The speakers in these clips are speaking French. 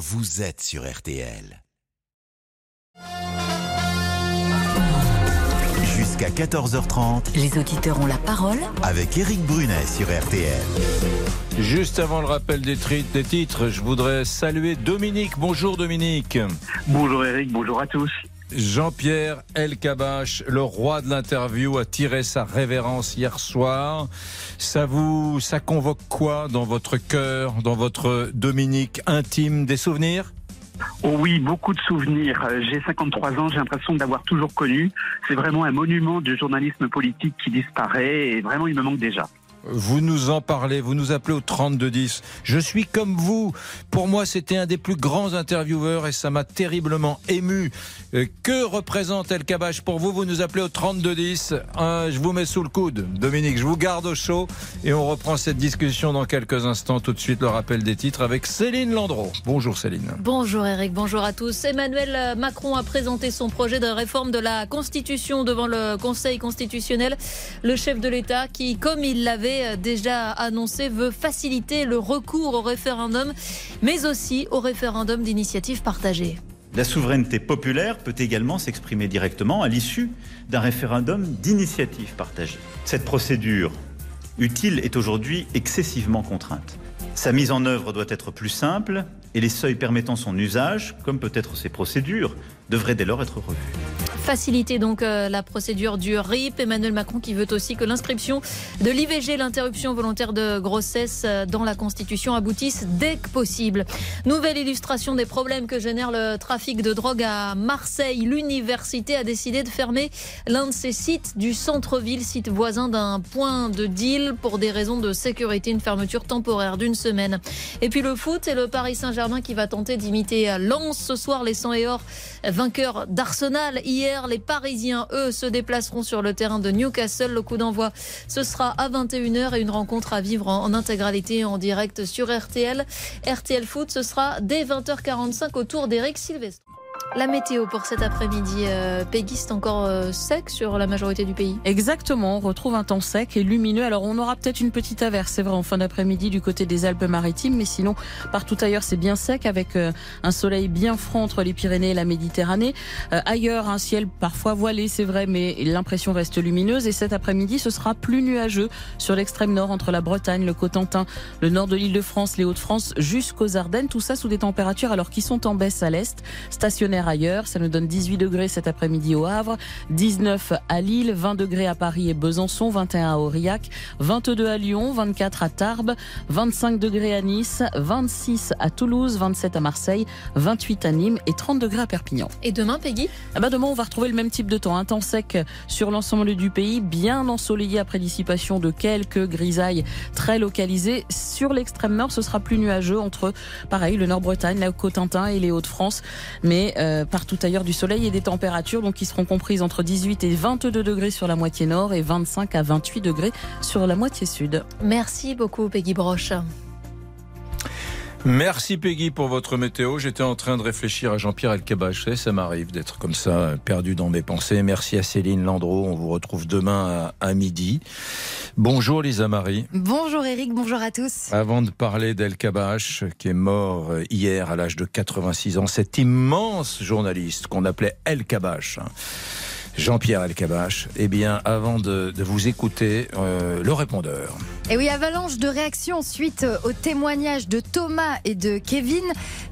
vous êtes sur RTL. Jusqu'à 14h30, Les auditeurs ont la parole avec Eric Brunet sur RTL. Juste avant le rappel des, tri- des titres, je voudrais saluer Dominique. Bonjour Dominique. Bonjour Eric, bonjour à tous. Jean-Pierre Elkabach, le roi de l'interview, a tiré sa révérence hier soir. Ça vous, ça convoque quoi dans votre cœur, dans votre Dominique intime Des souvenirs? Oh oui, beaucoup de souvenirs. Euh, J'ai 53 ans, j'ai l'impression de l'avoir toujours connu. C'est vraiment un monument du journalisme politique qui disparaît et vraiment il me manque déjà. Vous nous en parlez, vous nous appelez au 3210. Je suis comme vous. Pour moi, c'était un des plus grands intervieweurs et ça m'a terriblement ému. Euh, Que représente El Kabach pour vous? Vous nous appelez au 3210. Euh, je vous mets sous le coude. Dominique, je vous garde au chaud et on reprend cette discussion dans quelques instants. Tout de suite, le rappel des titres avec Céline Landreau. Bonjour Céline. Bonjour Eric, bonjour à tous. Emmanuel Macron a présenté son projet de réforme de la Constitution devant le Conseil constitutionnel. Le chef de l'État qui, comme il l'avait déjà annoncé, veut faciliter le recours au référendum, mais aussi au référendum d'initiative partagée. La souveraineté populaire peut également s'exprimer directement à l'issue d'un référendum d'initiative partagée. Cette procédure utile est aujourd'hui excessivement contrainte. Sa mise en œuvre doit être plus simple et les seuils permettant son usage, comme peut-être ces procédures, devraient dès lors être revus. Faciliter donc euh, la procédure du RIP. Emmanuel Macron qui veut aussi que l'inscription de l'IVG, l'interruption volontaire de grossesse, euh, dans la Constitution aboutisse dès que possible. Nouvelle illustration des problèmes que génère le trafic de drogue à Marseille. L'université a décidé de fermer l'un de ses sites du centre-ville, site voisin d'un point de deal pour des raisons de sécurité, une fermeture temporaire d'une semaine. Et puis le foot, c'est le Paris Saint-Germain qui va tenter d'imiter Lens ce soir, les 100 et or vainqueurs d'Arsenal. Hier, les Parisiens, eux, se déplaceront sur le terrain de Newcastle. Le coup d'envoi, ce sera à 21h et une rencontre à vivre en, en intégralité en direct sur RTL. RTL Foot, ce sera dès 20h45 autour d'Eric Sylvestre. La météo pour cet après-midi, euh, Peggy, c'est encore euh, sec sur la majorité du pays. Exactement, on retrouve un temps sec et lumineux. Alors on aura peut-être une petite averse, c'est vrai, en fin d'après-midi du côté des Alpes-Maritimes, mais sinon partout ailleurs c'est bien sec avec euh, un soleil bien franc entre les Pyrénées et la Méditerranée. Euh, ailleurs un ciel parfois voilé, c'est vrai, mais l'impression reste lumineuse. Et cet après-midi ce sera plus nuageux sur l'extrême nord entre la Bretagne, le Cotentin, le nord de l'Île-de-France, les Hauts-de-France jusqu'aux Ardennes. Tout ça sous des températures alors qui sont en baisse à l'est, stationnaires ailleurs. Ça nous donne 18 degrés cet après-midi au Havre, 19 à Lille, 20 degrés à Paris et Besançon, 21 à Aurillac, 22 à Lyon, 24 à Tarbes, 25 degrés à Nice, 26 à Toulouse, 27 à Marseille, 28 à Nîmes et 30 degrés à Perpignan. Et demain, Peggy? Ah bah demain, on va retrouver le même type de temps. Un temps sec sur l'ensemble du pays, bien ensoleillé après dissipation de quelques grisailles très localisées. Sur l'extrême nord, ce sera plus nuageux entre, pareil, le Nord-Bretagne, la Cotentin et les Hauts-de-France. Mais euh, partout ailleurs du soleil et des températures donc qui seront comprises entre 18 et 22 degrés sur la moitié nord et 25 à 28 degrés sur la moitié sud. Merci beaucoup, Peggy Broche. Merci Peggy pour votre météo. J'étais en train de réfléchir à Jean-Pierre Elkabach. Et Ça m'arrive d'être comme ça, perdu dans mes pensées. Merci à Céline Landreau. On vous retrouve demain à, à midi. Bonjour Lisa Marie. Bonjour Eric, bonjour à tous. Avant de parler d'El Kabach, qui est mort hier à l'âge de 86 ans, cet immense journaliste qu'on appelait El Kabach, hein, Jean-Pierre El Kabach, eh bien, avant de, de vous écouter, euh, le répondeur. Et oui, avalanche de réactions suite au témoignage de Thomas et de Kevin,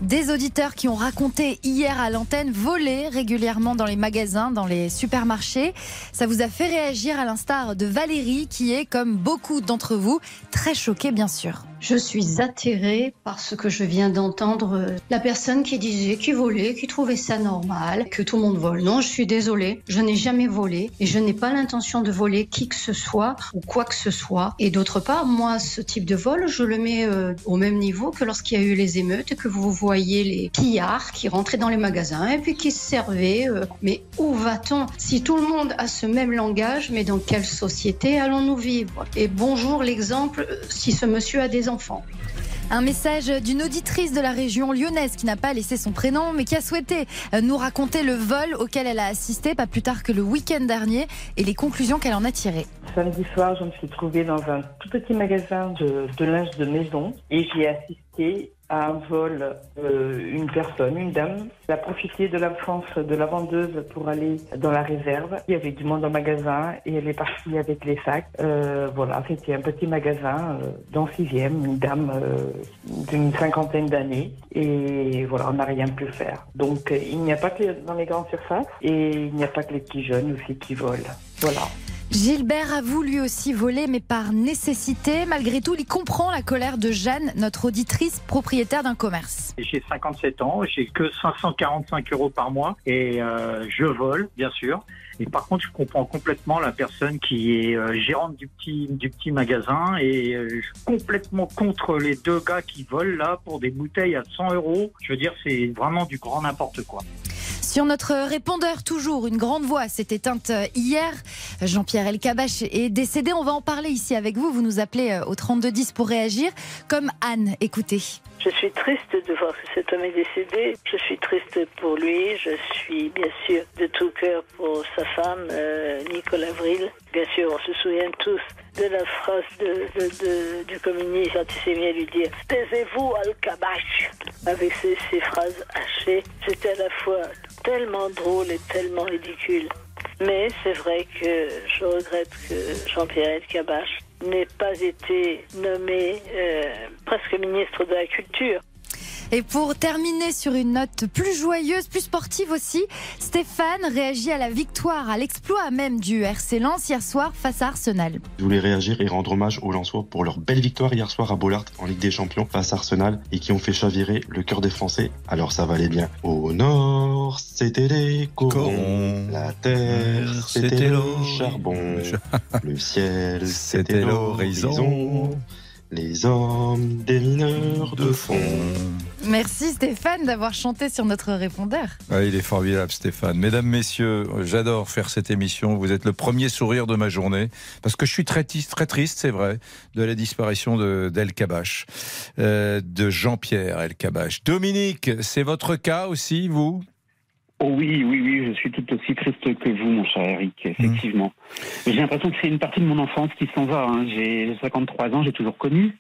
des auditeurs qui ont raconté hier à l'antenne voler régulièrement dans les magasins, dans les supermarchés. Ça vous a fait réagir à l'instar de Valérie, qui est, comme beaucoup d'entre vous, très choquée bien sûr. Je suis atterrée par ce que je viens d'entendre. La personne qui disait qu'il volait, qui trouvait ça normal, que tout le monde vole. Non, je suis désolée, je n'ai jamais volé et je n'ai pas l'intention de voler qui que ce soit ou quoi que ce soit. Et d'autre moi, ce type de vol, je le mets euh, au même niveau que lorsqu'il y a eu les émeutes que vous voyez les pillards qui rentraient dans les magasins et puis qui se servaient. euh, mais où va-t-on? Si tout le monde a ce même langage, mais dans quelle société allons-nous vivre? Et bonjour l'exemple, euh, si ce monsieur a des enfants. Un message d'une auditrice de la région lyonnaise qui n'a pas laissé son prénom mais qui a souhaité euh, nous raconter le vol auquel elle a assisté pas plus tard que le week-end dernier et les conclusions qu'elle en a tirées. Samedi soir, je me suis trouvée dans un tout petit magasin de, de linge de maison et j'y ai assisté à un vol euh, une personne, une dame. A profité de l'absence de la vendeuse pour aller dans la réserve. Il y avait du monde en magasin et elle est partie avec les sacs. Euh, voilà, c'était un petit magasin euh, dans sixième, une dame euh, d'une cinquantaine d'années. Et voilà, on n'a rien pu faire. Donc il n'y a pas que dans les grandes surfaces et il n'y a pas que les petits jeunes aussi qui volent. Voilà. Gilbert avoue lui aussi voler, mais par nécessité. Malgré tout, il comprend la colère de Jeanne, notre auditrice propriétaire d'un commerce. J'ai 57 ans, j'ai que 545 euros par mois et euh, je vole, bien sûr. Et par contre, je comprends complètement la personne qui est euh, gérante du petit magasin et euh, complètement contre les deux gars qui volent là pour des bouteilles à 100 euros. Je veux dire, c'est vraiment du grand n'importe quoi. Sur notre répondeur, toujours, une grande voix s'est éteinte hier. Jean-Pierre Elkabach est décédé. On va en parler ici avec vous. Vous nous appelez euh, au 3210 pour réagir. Comme Anne, écoutez. Je suis triste de voir que cet homme est décédé. Je suis triste pour lui. Je suis bien sûr de tout cœur pour sa femme, euh, Nicole Avril. Bien sûr, on se souvient tous de la phrase du communiste à lui dire Taisez-vous, Al-Kabash Avec ces, ces phrases hachées, c'était à la fois tellement drôle et tellement ridicule. Mais c'est vrai que je regrette que Jean-Pierre Elkabbach n'ait pas été nommé euh, presque ministre de la Culture. Et pour terminer sur une note plus joyeuse, plus sportive aussi, Stéphane réagit à la victoire, à l'exploit même du RC Lens hier soir face à Arsenal. Je voulais réagir et rendre hommage aux Lensois pour leur belle victoire hier soir à Bollard en Ligue des Champions face à Arsenal et qui ont fait chavirer le cœur des Français. Alors ça valait bien. Au nord, c'était les corons. La terre, c'était le charbon. Le ciel, c'était l'horizon. Les hommes, des mineurs de fond. Merci Stéphane d'avoir chanté sur notre répondeur. Ah, il est formidable, Stéphane. Mesdames, messieurs, j'adore faire cette émission. Vous êtes le premier sourire de ma journée. Parce que je suis très triste, très triste c'est vrai, de la disparition de- d'El Kabash, euh, de Jean-Pierre El Kabash. Dominique, c'est votre cas aussi, vous? Oh oui, oui, oui, je suis tout aussi triste que vous, mon cher Eric, effectivement. J'ai l'impression que c'est une partie de mon enfance qui s'en va. hein. J'ai 53 ans, j'ai toujours connu.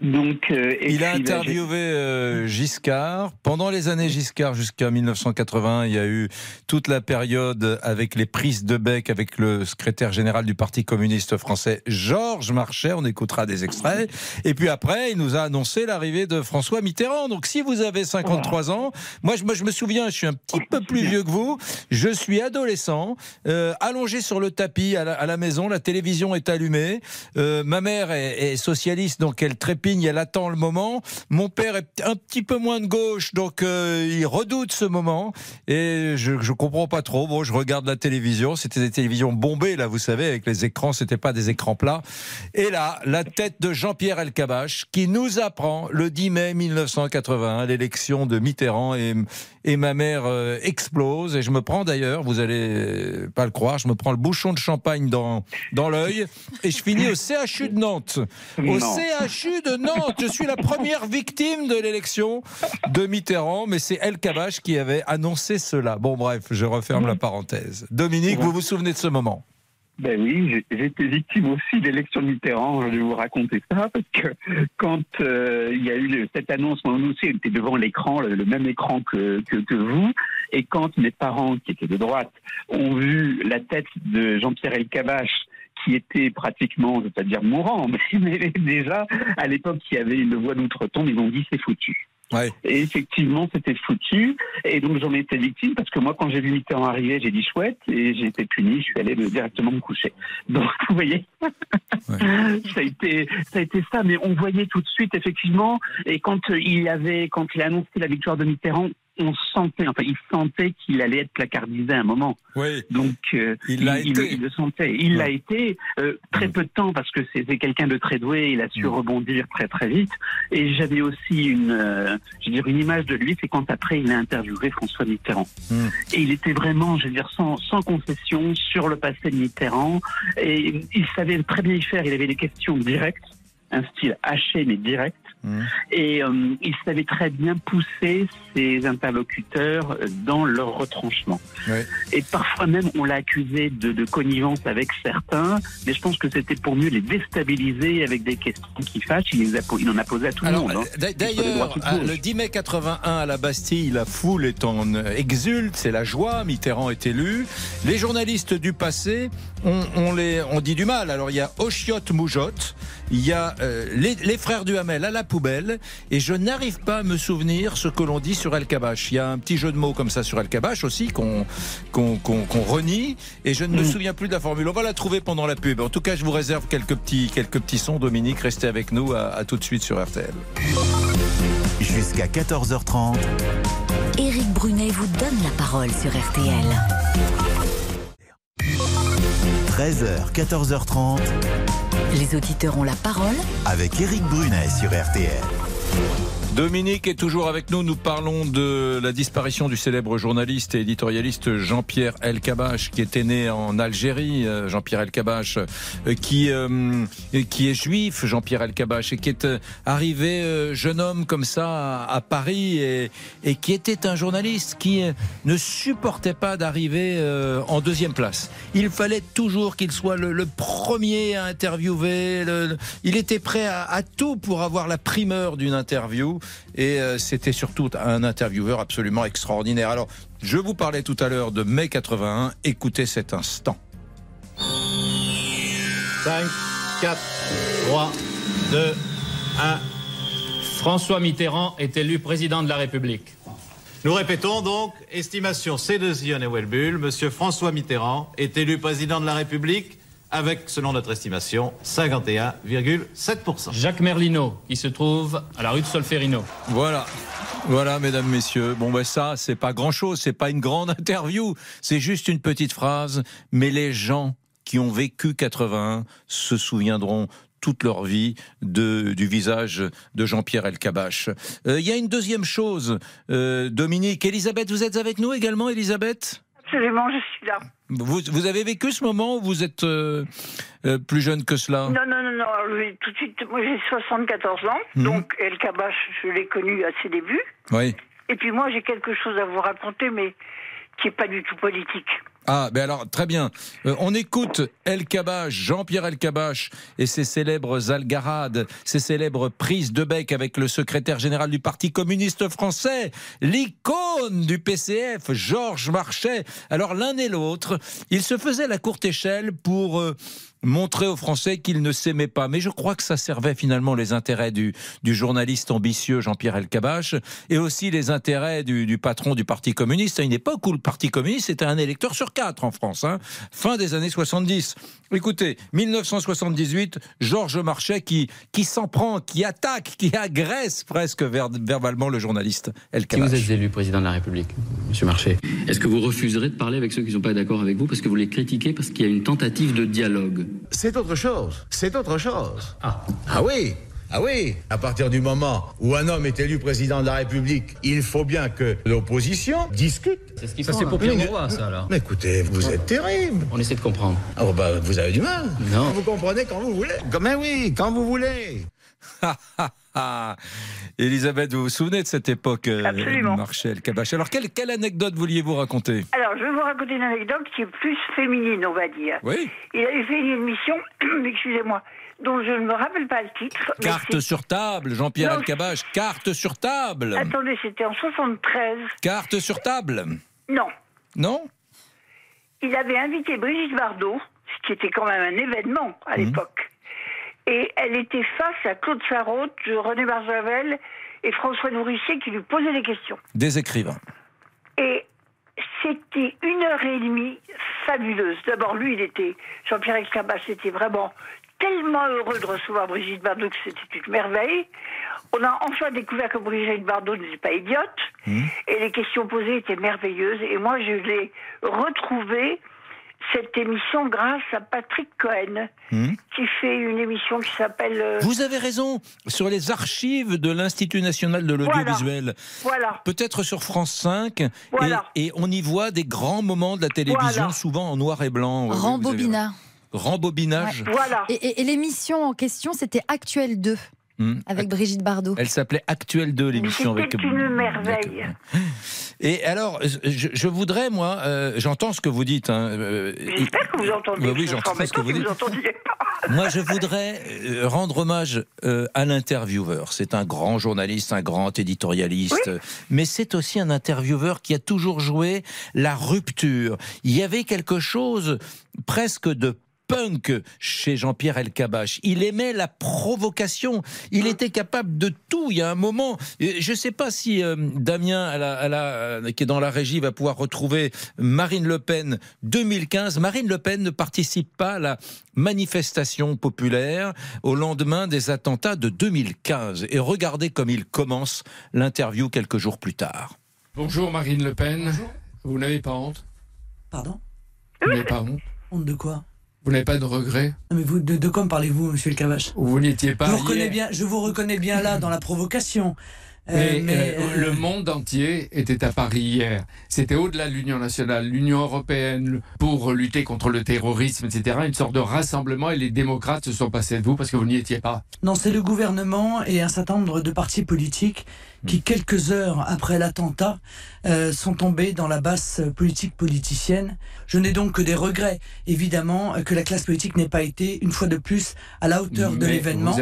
Donc, euh, Il a interviewé euh, Giscard. Pendant les années Giscard jusqu'à 1980, il y a eu toute la période avec les prises de bec avec le secrétaire général du Parti communiste français, Georges Marchais. On écoutera des extraits. Et puis après, il nous a annoncé l'arrivée de François Mitterrand. Donc si vous avez 53 ans, moi je, moi, je me souviens, je suis un petit peu plus vieux que vous. Je suis adolescent, euh, allongé sur le tapis à la, à la maison. La télévision est allumée. Euh, ma mère est, est socialiste, donc elle elle attend le moment. Mon père est un petit peu moins de gauche, donc euh, il redoute ce moment. Et je, je comprends pas trop. Bon, je regarde la télévision. C'était des télévisions bombées, là, vous savez, avec les écrans. C'était pas des écrans plats. Et là, la tête de Jean-Pierre Elkabbach, qui nous apprend le 10 mai 1981 l'élection de Mitterrand et, et ma mère euh, explose. Et je me prends d'ailleurs, vous allez pas le croire, je me prends le bouchon de champagne dans, dans l'œil et je finis au CHU de Nantes. Au Non. CHU de Nantes, je suis la première victime de l'élection de Mitterrand, mais c'est El Kabash qui avait annoncé cela. Bon, bref, je referme la parenthèse. Dominique, vous vous souvenez de ce moment? Ben oui, j'ai- j'étais victime aussi d'élection de Mitterrand. Je vais vous raconter ça parce que quand euh, il y a eu le- cette annonce, moi aussi, j'étais devant l'écran, le, le même écran que, que, que vous, et quand mes parents, qui étaient de droite, ont vu la tête de Jean-Pierre Elkabbach qui était pratiquement, je ne veux pas dire mourant, mais, mais déjà, à l'époque, qui avait une voix d'outre-tombe, ils ont dit c'est foutu. Et effectivement, c'était foutu. Et donc, j'en étais victime parce que moi, quand j'ai vu Mitterrand arriver, j'ai dit chouette et j'ai été puni. Je suis allé me- directement me coucher. Donc, vous voyez, ça, a été, ça a été ça. Mais on voyait tout de suite, effectivement. Et quand euh, il avait, quand il a annoncé la victoire de Mitterrand, on sentait, enfin, il sentait qu'il allait être placardisé à un moment. Oui. Donc, euh, Il l'a il, été. il le sentait. Il l'a été euh, très peu de temps parce que c'était quelqu'un de très doué. Il a su rebondir très très vite. Et j'avais aussi une, euh, je veux dire, une image de lui, c'est quand après il a interviewé François Mitterrand. Et il était vraiment, je veux dire, sans, sans concession sur le passé de Mitterrand. Et il savait très bien y faire. Il avait des questions directes, un style haché mais direct. Mmh. Et euh, il savait très bien pousser ses interlocuteurs dans leur retranchement. Ouais. Et parfois même, on l'a accusé de, de connivence avec certains, mais je pense que c'était pour mieux les déstabiliser avec des questions qui fâchent. Il, les a po- il en a posé à tout le monde. hein. les D'ailleurs, le 10 mai 81 à la Bastille, la foule est en euh, exulte, c'est la joie, Mitterrand est élu. Les journalistes du passé, on, on les, on dit du mal. Alors il y a Ochiot Moujotte, il y a euh, les, les frères Duhamel à la poubelle, et je n'arrive pas à me souvenir ce que l'on dit sur El Kabash. Il y a un petit jeu de mots comme ça sur El Kabash aussi qu'on qu'on qu'on- qu'on renie, et je ne me souviens plus de la formule. On va la trouver pendant la pub. En tout cas, je vous réserve quelques petits, quelques petits sons. Dominique, restez avec nous. À, à tout de suite sur RTL. Jusqu'à 14h30. Éric Brunet vous donne la parole sur RTL. 13h, 14h30. Les auditeurs ont la parole Avec Éric Brunet sur RTL. Dominique est toujours avec nous. Nous parlons de la disparition du célèbre journaliste et éditorialiste Jean-Pierre El Kabash, qui était né en Algérie. Euh, Jean-Pierre El Kabash, euh, qui euh, qui est juif, Jean-Pierre El Kabash, et qui est euh, arrivé jeune homme comme ça à, Paris et, qui était un journaliste qui ne supportait pas d'arriver en deuxième place. Il fallait toujours qu'il soit le, premier à interviewer. il était prêt à tout pour avoir la primeur d'une interview. Et euh, c'était surtout un intervieweur absolument extraordinaire. Alors, je vous parlais tout à l'heure de mai 81. Écoutez cet instant. 5, 4, 3, 2, 1. François Mitterrand est élu président de la République. Nous répétons donc, estimation C2Zion et Welbull, Monsieur François Mitterrand est élu président de la République avec, selon notre estimation, 51,7%. Jacques Merlino, qui se trouve à la rue de Solferino. Voilà. Voilà, mesdames, messieurs. Bon, ben ça, c'est pas grand-chose, c'est pas une grande interview, c'est juste une petite phrase. Mais les gens qui ont vécu 81 se souviendront toute leur vie de, du visage de Jean-Pierre Elkabach. Euh, Il y a une deuxième chose, euh, Dominique. Elisabeth, vous êtes avec nous également, Elisabeth? Absolument, je suis là. vous, vous avez vécu ce moment ou vous êtes euh, euh, plus jeune que cela? Non, non, non, non. tout de suite, moi j'ai 74 ans, Mhm. donc El Kabash, je l'ai connu à ses débuts. Oui. Et puis moi j'ai quelque chose à vous raconter, mais qui n'est pas du tout politique. Ah, ben alors, très bien. Euh, on écoute El Kabash, Jean-Pierre El Kabash et ses célèbres algarades, ses célèbres prises de bec avec le secrétaire général du Parti communiste français, l'icône du PCF, Georges Marchais. Alors, l'un et l'autre, ils se faisaient la courte échelle pour... euh, montrer aux Français qu'ils ne s'aimaient pas. Mais je crois que ça servait finalement les intérêts du, journaliste ambitieux Jean-Pierre Elkabach et aussi les intérêts du, patron du Parti communiste à une époque où le Parti communiste était un électeur sur en France, hein, fin des années 70. Écoutez, 1978, Georges Marchais qui, qui s'en prend, qui attaque, qui agresse presque ver- verbalement le journaliste Si Elkabach. vous êtes élu président de la République, Monsieur Marché, est-ce que vous refuserez de parler avec ceux qui ne sont pas d'accord avec vous parce que vous les critiquez parce qu'il y a une tentative de dialogue? C'est autre chose. C'est autre chose. Ah. Ah oui. Ah oui. À partir du moment où un homme est élu président de la République, il faut bien que l'opposition discute. C'est ce qu'ils Ça, font, c'est là. pour Pierre Mauroy, ça, alors. Mais écoutez, vous êtes terrible. On essaie de comprendre. Ah bon, bah, vous avez du mal. Non. Vous comprenez quand vous voulez. Mais oui, quand vous voulez. Ah, Elisabeth, vous vous souvenez de cette époque, euh, Absolument. Marchais Elkabach Alors, quelle, quelle anecdote vouliez-vous raconter? Alors je vais vous raconter une anecdote qui est plus féminine, on va dire. Oui. Il avait fait une émission, excusez-moi, dont je ne me rappelle pas le titre. Carte sur table, Jean-Pierre Elkabach, carte sur table. Attendez, c'était en 73. Carte sur table. Non. Non? Il avait invité Brigitte Bardot, ce qui était quand même un événement à Mhm. l'époque. Et elle était face à Claude Sarraute, René Barjavel et François Nourricier qui lui posaient des questions. Des écrivains. Et c'était une heure et demie fabuleuse. D'abord, lui, il était, Jean-Pierre Escabas, était vraiment tellement heureux de recevoir Brigitte Bardot que c'était une merveille. On a enfin découvert que Brigitte Bardot n'était pas idiote. Et les questions posées étaient merveilleuses. Et moi, je l'ai retrouvé cette émission grâce à Patrick Cohen, qui fait une émission qui s'appelle... euh, Vous avez raison, sur les archives de l'Institut national de l'audiovisuel. Voilà. Peut-être sur France 5. et- Voilà. Et, on y voit des grands moments de la télévision, Voilà. souvent en noir et blanc. Oui, vous. Rembobinage. Et, et- et l'émission en question, c'était Actuel 2. Hmm. avec Brigitte Bardot. Elle s'appelait Actuel 2, l'émission avec. C'était une merveille. Et alors, je, je voudrais, moi, euh, j'entends ce que vous dites. Hein, euh, J'espère que vous entendez. Bah oui, j'entends ce que vous dites. pas. Moi, je voudrais euh, rendre hommage euh, à l'intervieweur. C'est un grand journaliste, un grand éditorialiste, mais c'est aussi un intervieweur qui a toujours joué la rupture. Il y avait quelque chose presque de punk chez Jean-Pierre Elkabach. Il aimait la provocation. Il était capable de tout. Il y a un moment, euh, je ne sais pas si euh, Damien, à la- à la- euh, qui est dans la régie, va pouvoir retrouver Marine Le Pen 2015. Marine Le Pen ne participe pas à la manifestation populaire au lendemain des attentats de 2015. Et regardez comme il commence l'interview quelques jours plus tard. Bonjour Marine Le Pen. Vous n'avez pas honte? Pardon? Vous n'avez pas honte? Honte de quoi? Vous n'avez pas de regrets Non, mais vous, de, de quoi me parlez-vous, monsieur le Cavache? Vous n'étiez pas je vous, hier. reconnais bien, je vous reconnais bien là dans la provocation. Euh, Mais, mais, euh, euh, le monde entier était à Paris hier. C'était au-delà de l'Union nationale, l'Union européenne pour lutter contre le terrorisme, etc. Une sorte de rassemblement et les démocrates se sont passés de vous parce que vous n'y étiez pas. Non, c'est le gouvernement et un certain nombre de partis politiques qui, quelques heures après l'attentat, euh, sont tombés dans la basse politique politicienne. Je n'ai donc que des regrets, évidemment, que la classe politique n'ait pas été, une fois de plus, à la hauteur de l'événement.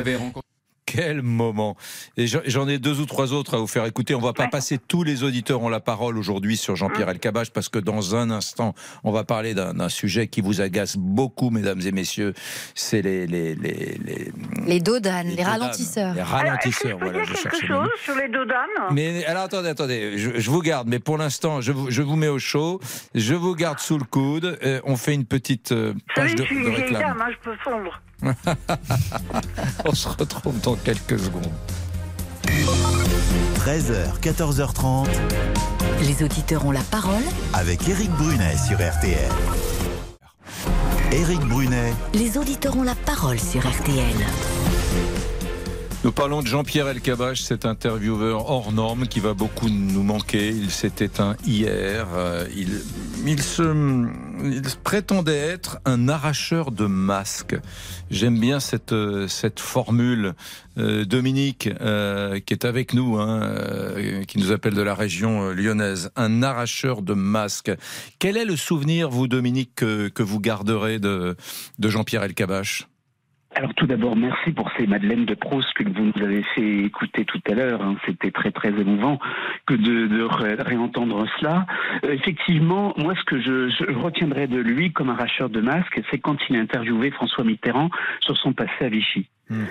Quel moment Et j'en- ai deux ou trois autres à vous faire écouter. On va pas passer tous les auditeurs ont la parole aujourd'hui sur Jean-Pierre Elkabbach parce que dans un instant, on va parler d'un sujet qui vous agace beaucoup, mesdames et messieurs. C'est les les les les, Les dodanes, les, ralentisseurs. Les ralentisseurs, voilà. Je Quelque chose sur les dodanes Mais alors attendez, attendez, je, je vous garde, mais pour l'instant, je vous, je vous mets au chaud, je vous garde sous le coude, euh, on fait une petite euh, savez, de, de réclame. dame, hein, je peux fondre. on se retrouve dans quelques secondes. 13h, 14h30. Les auditeurs ont la parole. Avec Éric Brunet sur RTL. Éric Brunet, Les auditeurs ont la parole sur RTL. Nous parlons de Jean-Pierre Elkabbach, cet intervieweur hors norme qui va beaucoup nous manquer. Il s'est éteint hier. Euh, Il, il, se, il prétendait être un arracheur de masques. J'aime bien cette, euh, cette formule. Euh, Dominique, euh, qui est avec nous, hein, euh, qui nous appelle de la région euh, lyonnaise, un arracheur de masques. Quel est le souvenir, vous, Dominique, que, que vous garderez de, de Jean-Pierre Elkabbach Alors tout d'abord, merci pour ces Madeleines de Proust que vous nous avez fait écouter tout à l'heure. hein. C'était très très émouvant que de, de ré- réentendre cela. Euh, effectivement, moi ce que je, je retiendrai de lui comme arracheur de masques, c'est quand il a interviewé François Mitterrand sur son passé à Vichy.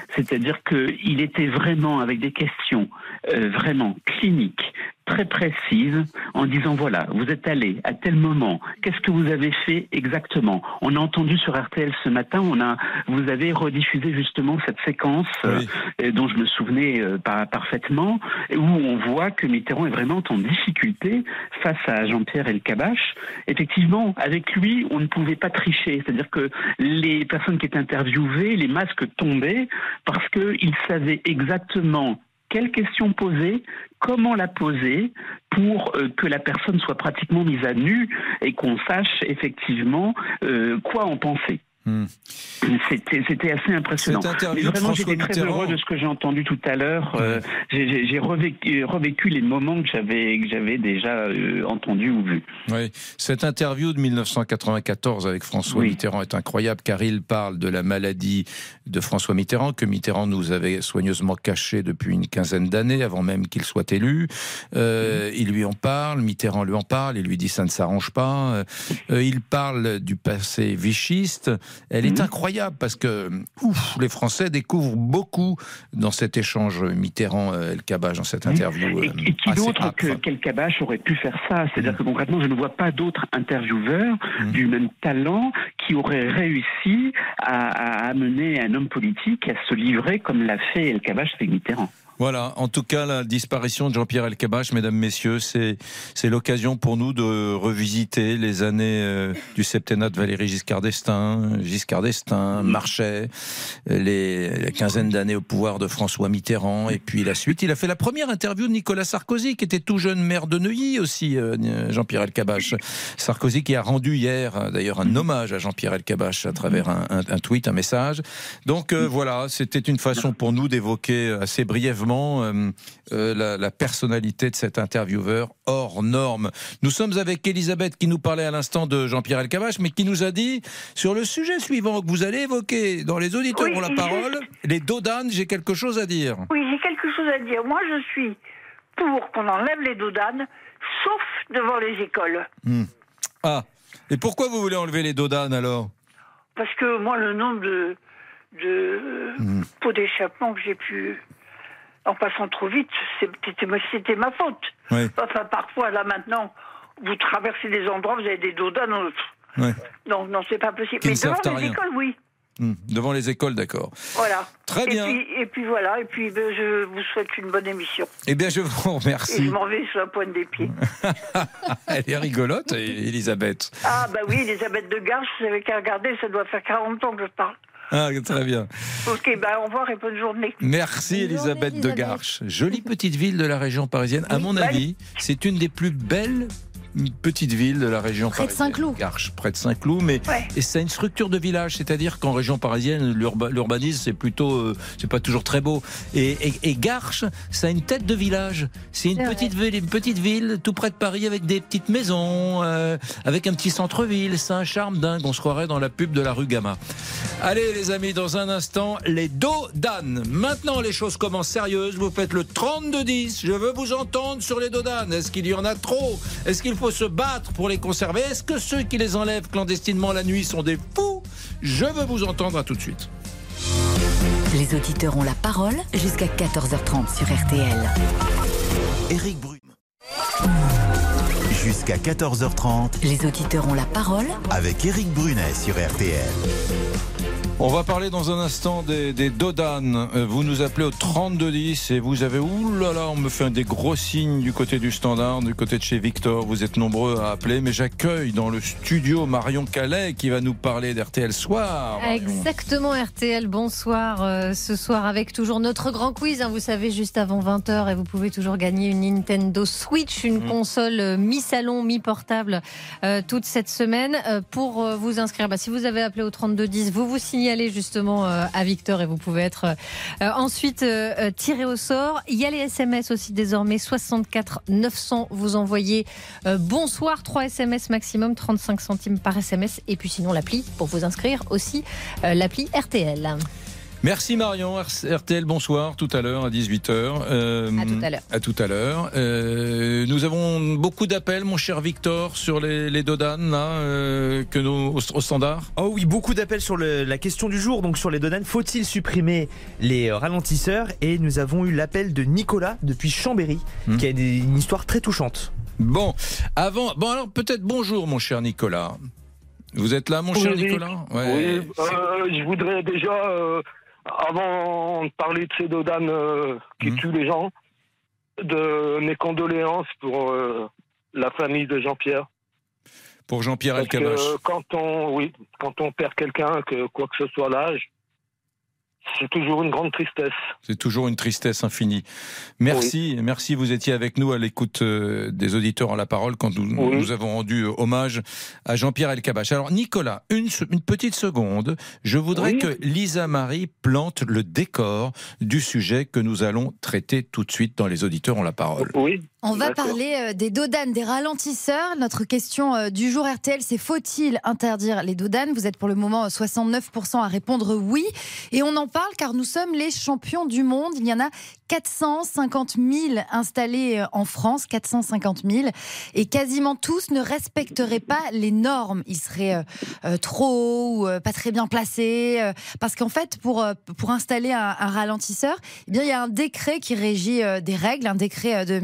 C'est-à-dire qu'il était vraiment avec des questions euh, vraiment cliniques, très précises, en disant voilà, vous êtes allé à tel moment, qu'est-ce que vous avez fait exactement? On a entendu sur RTL ce matin, on a, vous avez rediffusé justement cette séquence euh, euh, dont je me souvenais euh, par- parfaitement, où on voit que Mitterrand est vraiment en difficulté face à Jean-Pierre Elkabbach. Effectivement, avec lui, on ne pouvait pas tricher, c'est-à-dire que les personnes qui étaient interviewées, les masques tombaient parce qu'ils savaient exactement quelle question poser, comment la poser pour euh, que la personne soit pratiquement mise à nu et qu'on sache effectivement euh, quoi en penser. C'était c'était assez impressionnant. Cette interview Mais vraiment, j'étais très Mitterrand- heureux de ce que j'ai entendu tout à l'heure. Euh, j'ai- revécu, revécu les moments que j'avais que j'avais déjà euh, entendus ou vus. Oui, cette interview de 1994 avec François Mitterrand est incroyable car il parle de la maladie de François Mitterrand que Mitterrand nous avait soigneusement caché depuis une quinzaine d'années avant même qu'il soit élu. Euh, Il lui en parle, Mitterrand lui en parle, il lui dit ça ne s'arrange pas. Euh, il parle du passé vichiste. Elle est incroyable parce que ouf, les Français découvrent beaucoup dans cet échange Mitterrand-El Kabach dans cette interview. Et, euh, et qui d'autre que quel Kabash aurait pu faire ça? C'est-à-dire que concrètement, je ne vois pas d'autres intervieweurs du même talent qui auraient réussi à, à amener un homme politique à se livrer comme l'a fait El Kabash avec Mitterrand. Voilà, en tout cas, la disparition de Jean-Pierre Elkabach, mesdames, messieurs, c'est, c'est l'occasion pour nous de revisiter les années euh, du septennat de Valéry Giscard d'Estaing, Giscard d'Estaing, Marchais, les, la quinzaine d'années au pouvoir de François Mitterrand, et puis la suite. Il a fait la première interview de Nicolas Sarkozy, qui était tout jeune maire de Neuilly aussi, euh, Jean-Pierre Elkabach. Sarkozy qui a rendu hier, euh, d'ailleurs, un hommage à Jean-Pierre Elkabach à travers un, un, un tweet, un message. Donc euh, voilà, c'était une façon pour nous d'évoquer assez brièvement euh, euh, la, la, personnalité de cet intervieweur hors norme. Nous sommes avec Elisabeth qui nous parlait à l'instant de Jean-Pierre Elkabach, mais qui nous a dit sur le sujet suivant que vous allez évoquer dans les auditeurs Oui, ont la parole, les dodanes, j'ai quelque chose à dire. Oui, j'ai quelque chose à dire. Moi, je suis pour qu'on enlève les doudanes, sauf devant les écoles. Hmm. Ah, et pourquoi vous voulez enlever les dodanes alors? Parce que moi, le nombre de, de Hmm. pots d'échappement que j'ai pu, en passant trop vite, c'était ma- faute. Oui. Enfin, parfois, là, maintenant, vous traversez des endroits, vous avez des dodanes. euh, pff, Ouais. Non, non, c'est pas possible. Qui Mais devant les rien. écoles, oui. Hmm, Devant les écoles, d'accord. Voilà. Très Et bien. puis, et puis voilà, et puis ben, je vous souhaite une bonne émission. Eh bien, je vous Et remercie. je m'en vais sur la pointe des pieds. Elle est rigolote, Elisabeth. Ah, bah oui, Elisabeth de Garche, vous avez qu'à regarder, ça doit faire 40 ans que je parle. Ah, très bien. Ok, bah au revoir et bonne journée. Merci Elisabeth de Garches. Jolie petite ville de la région parisienne. À mon bah, avis, c'est une des plus belles petites villes de la région Près de. Saint-Cloud. Garches, près de Saint-Cloud, mais et c'est une structure de village, c'est-à-dire qu'en région parisienne, l'urba- l'urbanisme c'est plutôt, euh, c'est pas toujours très beau. Et, et, et Garches, ça a une tête de village. C'est une C'est petite ville, une petite ville tout près de Paris avec des petites maisons, euh, avec un petit centre-ville. C'est un charme dingue. On se croirait dans la pub de la rue Gamma. Allez les amis, dans un instant, les dos d'âne. Maintenant les choses commencent sérieuses. Vous faites le 32-10. Je veux vous entendre sur les dos d'âne. Est-ce qu'il y en a trop? Est-ce qu'il faut se battre pour les conserver Est-ce que ceux qui les enlèvent clandestinement la nuit sont des fous? Je veux vous entendre à tout de suite. Les auditeurs ont la parole jusqu'à 14h30 sur RTL. Éric Bruno. Jusqu'à 14h30 Les auditeurs ont la parole avec Éric Brunet sur RTL. On va parler dans un instant des, des dodanes. Euh, Vous nous appelez au 3210 et vous avez, ouh là là, on me fait des gros signes du côté du standard, du côté de chez Victor. Vous êtes nombreux à appeler, mais j'accueille dans le studio Marion Calais qui va nous parler d'RTL Soir. Exactement, RTL, bonsoir. Euh, ce soir, avec toujours notre grand quiz, hein, vous savez, juste avant 20h, et vous pouvez toujours gagner une Nintendo Switch, une Mm. console euh, mi-salon, mi-portable, euh, toute cette semaine. Pour vous inscrire, bah, si vous avez appelé au 3210, vous vous signalez justement euh, à Victor et vous pouvez être euh, ensuite euh, euh, tiré au sort. Il y a les SMS aussi désormais, 64 900, vous envoyez bonsoir, 3 SMS maximum, 35 centimes par SMS, et puis sinon l'appli pour vous inscrire aussi, l'appli RTL. Merci Marion, RTL, bonsoir, tout à l'heure à 18h. Euh, À tout à l'heure. À tout à l'heure. Euh, nous avons beaucoup d'appels, mon cher Victor, sur les, les dodanes, là, euh, que nous, au, au standard. Oh oui, beaucoup d'appels sur le- la question du jour, donc sur les dodanes. Faut-il supprimer les euh, ralentisseurs? Et nous avons eu l'appel de Nicolas depuis Chambéry, Hmm. qui a des- une histoire très touchante. Bon, avant, bon alors peut-être bonjour mon cher Nicolas. Vous êtes là mon cher Oui, Nicolas? Oui, euh, je voudrais déjà, euh, avant de parler de ces dodanes euh, qui tuent les gens, de mes condoléances pour euh, la famille de Jean-Pierre. Pour Jean-Pierre que Elkabach. quand on, oui, quand on perd quelqu'un, que quoi que ce soit l'âge, c'est toujours une grande tristesse. C'est toujours une tristesse infinie. Merci, merci. Vous étiez avec nous à l'écoute euh, des auditeurs en la parole quand nous, Oui. nous avons rendu euh, hommage à Jean-Pierre Elkabach. Alors Nicolas, une, petite seconde. Je voudrais Oui. que Lisa Marie plante le décor du sujet que nous allons traiter tout de suite dans les auditeurs en la parole. Oui. On va parler euh, des dodanes, des ralentisseurs. Notre question euh, du jour RTL, c'est faut-il interdire les dodanes? Vous êtes pour le moment euh, 69% à répondre oui. Et on en parle car nous sommes les champions du monde. Il y en a 450 000 installés euh, en France, 450 000. Et quasiment tous ne respecteraient pas les normes. Ils seraient euh, euh, trop hauts ou euh, pas très bien placés. euh, parce qu'en fait, pour, euh, pour installer un, un ralentisseur, eh bien, il y a un décret qui régit euh, des règles, un décret euh, de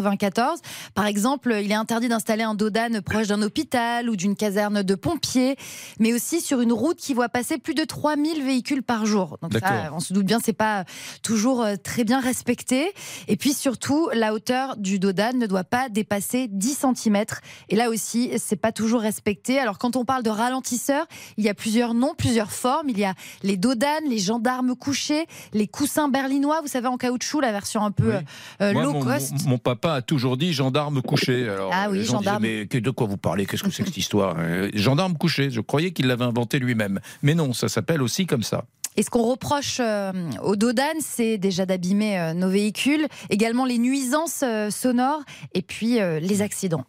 1994 94. Par exemple, il est interdit d'installer un dodane proche d'un hôpital ou d'une caserne de pompiers, mais aussi sur une route qui voit passer plus de 3000 véhicules par jour. Donc ça, on se doute bien, c'est pas toujours euh, très bien respecté. Et puis surtout, la hauteur du dodane ne doit pas dépasser 10 cm. Et là aussi, c'est pas toujours respecté. Alors quand on parle de ralentisseurs, il y a plusieurs noms, plusieurs formes. Il y a les dodanes, les gendarmes couchés, les coussins berlinois, vous savez, en caoutchouc, la version un peu euh, Moi, low mon, cost. mon- mon papa a toujours dit gendarme couché. Alors, Ah oui, les gens gendarme. disaient, mais que- de quoi vous parlez? Qu'est-ce que c'est que cette histoire? Euh, Gendarme couché. Je croyais qu'il l'avait inventé lui-même. Mais non, ça s'appelle aussi comme ça. Et ce qu'on reproche euh, aux dodanes, c'est déjà d'abîmer euh, nos véhicules, également les nuisances euh, sonores et puis euh, les accidents.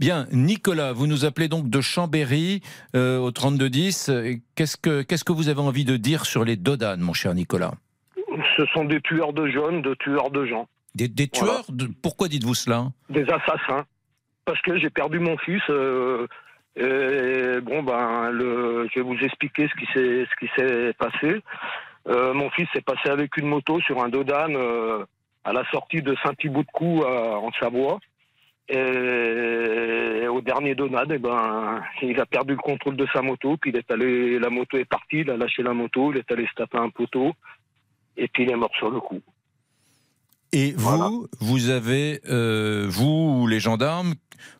Bien, Nicolas, vous nous appelez donc de Chambéry euh, au 3210. Euh, Qu'est-ce que qu'est-ce que vous avez envie de dire sur les dodanes, mon cher Nicolas? Ce sont des tueurs de jeunes, de tueurs de gens. Des, des tueurs de- Pourquoi dites-vous cela? Des assassins. Parce que j'ai perdu mon fils. euh, et bon, ben, le, je vais vous expliquer ce qui s'est ce qui s'est passé. Euh, mon fils s'est passé avec une moto sur un dodane euh, à la sortie de Saint-Thibaud-de-Cou en Savoie. Et au dernier dodane, eh ben, il a perdu le contrôle de sa moto. Puis il est allé, la moto est partie. Il a lâché la moto. Il est allé se taper un poteau. Et puis il est mort sur le coup. Et vous, vous avez, euh, vous ou les gendarmes,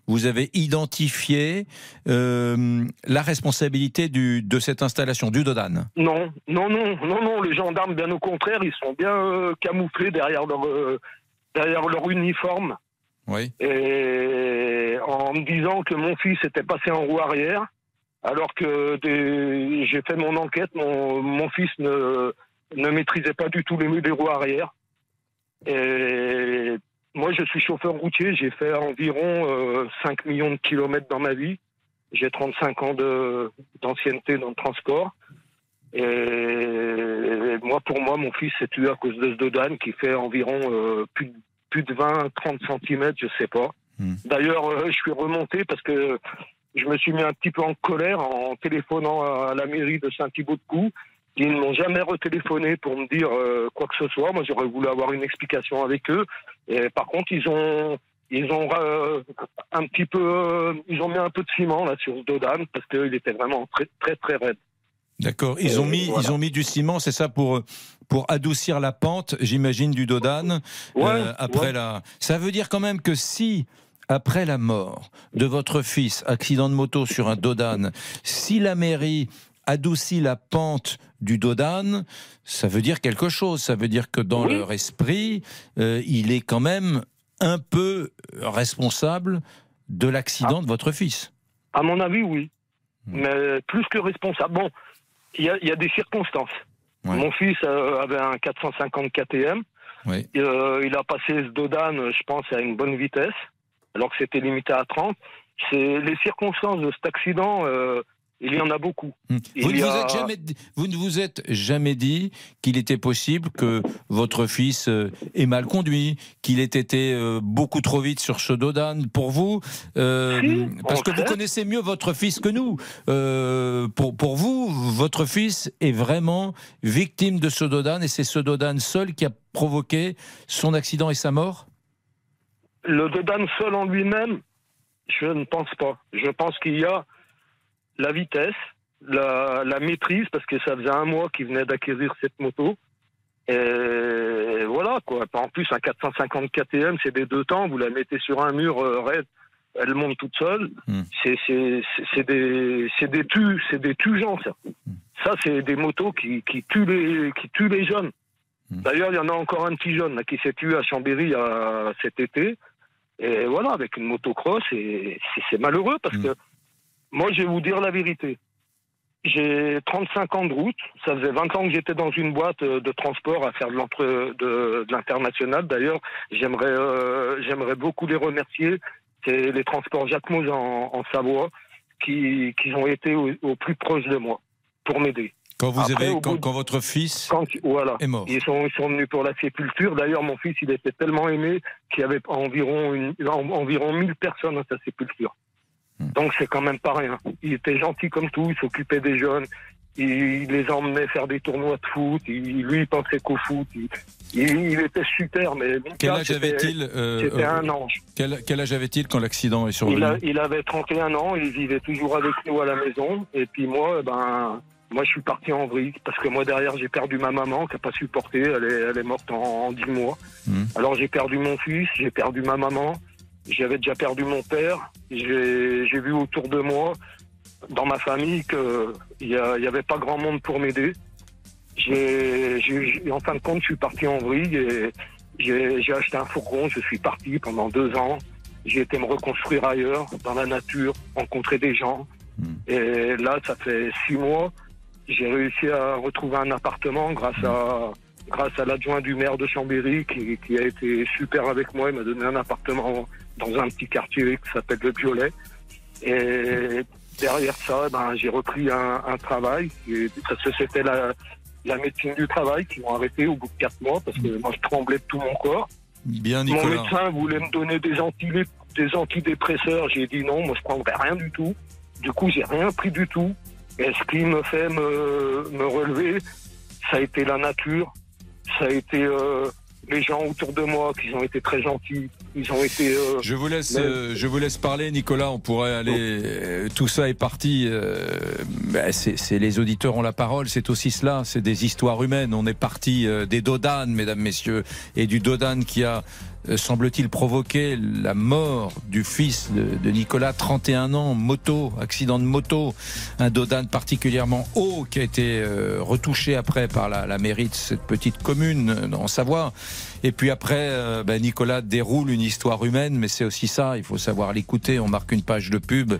vous avez identifié euh, la responsabilité du, de cette installation, du Dodane? Non, non, non, non, non. Les gendarmes, bien au contraire, ils sont bien euh, camouflés derrière leur euh, derrière leur uniforme. Oui. Et en me disant que mon fils était passé en roue arrière, alors que j'ai fait mon enquête, mon, mon fils ne ne maîtrisait pas du tout les, les roues arrière. Et moi, je suis chauffeur routier. J'ai fait environ euh, 5 millions de kilomètres dans ma vie. J'ai 35 ans d'ancienneté dans le transport. Et moi, pour moi, mon fils s'est tué à cause de ce dodane qui fait environ euh, plus, de- plus de 20, 30 cm, je sais pas. D'ailleurs, euh, je suis remonté parce que je me suis mis un petit peu en colère en téléphonant à la mairie de Saint-Thibaud-de-Cou. Ils ne m'ont jamais retéléphoné pour me dire euh, quoi que ce soit. Moi, j'aurais voulu avoir une explication avec eux. Et par contre, ils ont, ils ont euh, un petit peu, euh, ils ont mis un peu de ciment là sur ce dodane parce qu'il était vraiment très, très, très raide. D'accord. Ils ont mis, voilà. ils ont mis du ciment, c'est ça pour pour adoucir la pente, j'imagine, du Dodane. euh, Ouais, après ouais. la, ça veut dire quand même que si après la mort de votre fils, accident de moto sur un Dodane, si la mairie adoucit la pente du Dodane, ça veut dire quelque chose. Ça veut dire que dans Oui. leur esprit, euh, il est quand même un peu responsable de l'accident de votre fils. À mon avis, oui. Mais plus que responsable. Bon, il y a, il y a des circonstances. Mon fils euh, avait un 450 KTM. Oui. Euh, il a passé ce Dodane, je pense, à une bonne vitesse, alors que c'était limité à 30. C'est les circonstances de cet accident. euh, il y en a beaucoup. Vous Il ne vous, a- êtes jamais, vous ne vous êtes jamais dit qu'il était possible que votre fils euh, ait mal conduit, qu'il ait été euh, beaucoup trop vite sur ce Dodane. Pour vous, euh, parce que vous connaissez mieux votre fils que nous, euh, pour, pour vous, votre fils est vraiment victime de ce Dodane et c'est ce Dodane seul qui a provoqué son accident et sa mort? Le Dodane seul en lui-même, je ne pense pas. Je pense qu'il y a la vitesse, la, la maîtrise, parce que ça faisait un mois qu'il venait d'acquérir cette moto. Et voilà, quoi. En plus, un 450 KTM, c'est des deux temps. Vous la mettez sur un mur euh, raide, elle monte toute seule. C'est c'est- des, des tues, c'est des tues-gens, ça. Ça, c'est des motos qui, qui, tuent les, qui tuent les jeunes. D'ailleurs, il y en a encore un petit jeune là, qui s'est tué à Chambéry euh, cet été. Et voilà, avec une motocross, et c'est c'est malheureux parce que moi, je vais vous dire la vérité. J'ai 35 ans de route. Ça faisait 20 ans que j'étais dans une boîte euh, de transport à faire de l'entre- de, de l'international. D'ailleurs, j'aimerais euh, j'aimerais beaucoup les remercier. C'est les transports Jacques Mose en, en Savoie qui, qui ont été au, au plus proche de moi pour m'aider. Quand vous Après, avez, quand, bout de- quand votre fils quand, voilà. est mort. Ils sont, ils sont venus pour la sépulture. D'ailleurs, mon fils, il était tellement aimé qu'il y avait environ, une, environ 1000 personnes à sa sépulture. Hmm. Donc, c'est quand même pas rien. Il était gentil comme tout, il s'occupait des jeunes. il, les emmenait faire des tournois de foot. Il, lui, il pensait qu'au foot. Il, était super, mais Mika, Quel âge avait-il euh, C'était euh, un ange. Quel, quel âge avait-il quand l'accident est survenu Il, a- il avait 31 ans, il vivait toujours avec nous à la maison. Et puis moi, ben, moi je suis parti en vrille parce que moi derrière j'ai perdu ma maman qui a pas supporté, elle est, elle est morte en, en 10 mois. Alors j'ai perdu mon fils, j'ai perdu ma maman, j'avais déjà perdu mon père. J'ai vu autour de moi, dans ma famille, qu'il y, a- il y avait pas grand monde pour m'aider. En fin de compte, je suis parti en vrille et j'ai acheté un fourgon. Je suis parti pendant deux ans. J'ai été me reconstruire ailleurs, dans la nature, rencontrer des gens. Et là, ça fait six mois. J'ai réussi à retrouver un appartement grâce à grâce à l'adjoint du maire de Chambéry qui, qui a été super avec moi. Il m'a donné un appartement dans un petit quartier qui s'appelle le Violet. Et derrière ça, ben, j'ai repris un, un travail. Et parce que c'était la, la médecine du travail qui m'ont arrêté au bout de quatre mois parce que moi, je tremblais de tout mon corps. Bien, Mon Nicolas. médecin voulait me donner des, anti- des antidépresseurs. J'ai dit non, moi je prendrai rien du tout. Du coup, j'ai rien pris du tout. Et ce qui me fait me, me relever, ça a été la nature, ça a été euh, les gens autour de moi qui ont été très gentils. Ils ont été. euh, Je vous laisse, euh, je vous laisse parler, Nicolas. On pourrait aller. euh, tout ça est parti. euh, ben, c'est c'est- les auditeurs ont la parole. C'est aussi cela. C'est des histoires humaines. On est parti euh, des Dodanes, mesdames, messieurs, et du Dodane qui a semble-t-il provoqué la mort du fils de, Nicolas, 31 ans, moto, accident de moto, un Dodane particulièrement haut qui a été euh, retouché après par la, mairie de cette petite commune euh, en Savoie. Et puis après, euh, ben, Nicolas déroule une histoire humaine, mais c'est aussi ça, il faut savoir l'écouter. On marque une page de pub,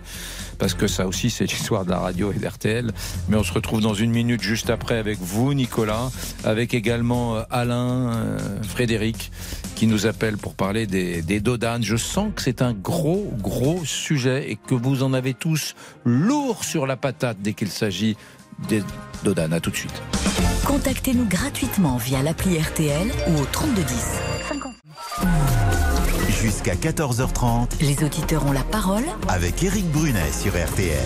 parce que ça aussi c'est l'histoire de la radio et d'RTL. Mais on se retrouve dans une minute juste après avec vous, Nicolas, avec également euh, Alain, euh, Frédéric, qui nous appelle pour parler des, Dodanes. Je sens que c'est un gros, gros sujet et que vous en avez tous lourd sur la patate dès qu'il s'agit des Dodanes. À tout de suite. Contactez-nous gratuitement via l'appli RTL ou au 3210. Jusqu'à 14h30 Les auditeurs ont la parole avec Eric Brunet sur RTL.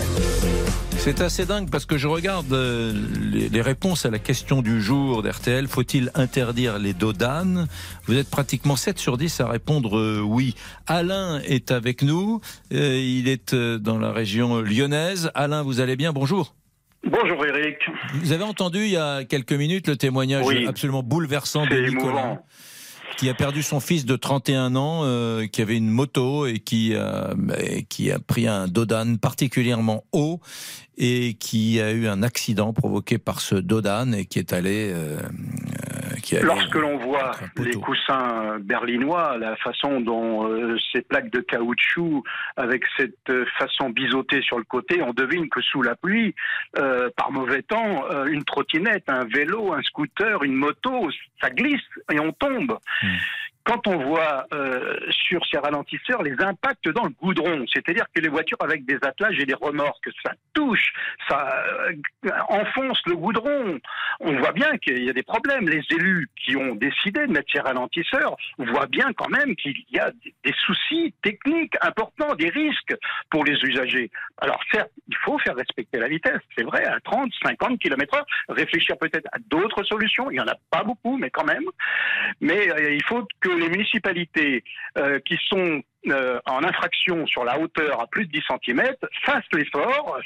C'est assez dingue parce que je regarde euh, les, les réponses à la question du jour d'RTL. Faut-il interdire les dodanes? Vous êtes pratiquement 7 sur 10 à répondre euh, oui. Alain est avec nous. Euh, il est dans la région lyonnaise. Alain, vous allez bien? Bonjour. Bonjour Eric. Vous avez entendu il y a quelques minutes le témoignage Oui. absolument bouleversant de Nicolas. émouvant. Qui a perdu son fils de 31 ans, euh, qui avait une moto et qui, qui a pris un Dodane particulièrement haut et qui a eu un accident provoqué par ce Dodane et qui est allé. euh, euh, qui Lorsque l'on voit les coussins berlinois, la façon dont euh, ces plaques de caoutchouc, avec cette euh, façon biseautée sur le côté, on devine que sous la pluie, euh, par mauvais temps, euh, une trottinette, un vélo, un scooter, une moto, ça glisse et on tombe. Quand on voit euh, sur ces ralentisseurs les impacts dans le goudron, c'est-à-dire que les voitures avec des attelages et des remorques, ça touche, ça euh, enfonce le goudron. On voit bien qu'il y a des problèmes. Les élus qui ont décidé de mettre ces ralentisseurs voient bien quand même qu'il y a des- soucis techniques importants, des risques pour les usagers. Alors certes, il faut faire respecter la vitesse, c'est vrai, à 30, 50 km heure, réfléchir peut-être à d'autres solutions, il n'y en a pas beaucoup, mais quand même. Mais euh, il faut que les municipalités euh, qui sont euh, en infraction sur la hauteur à plus de 10 cm fassent l'effort.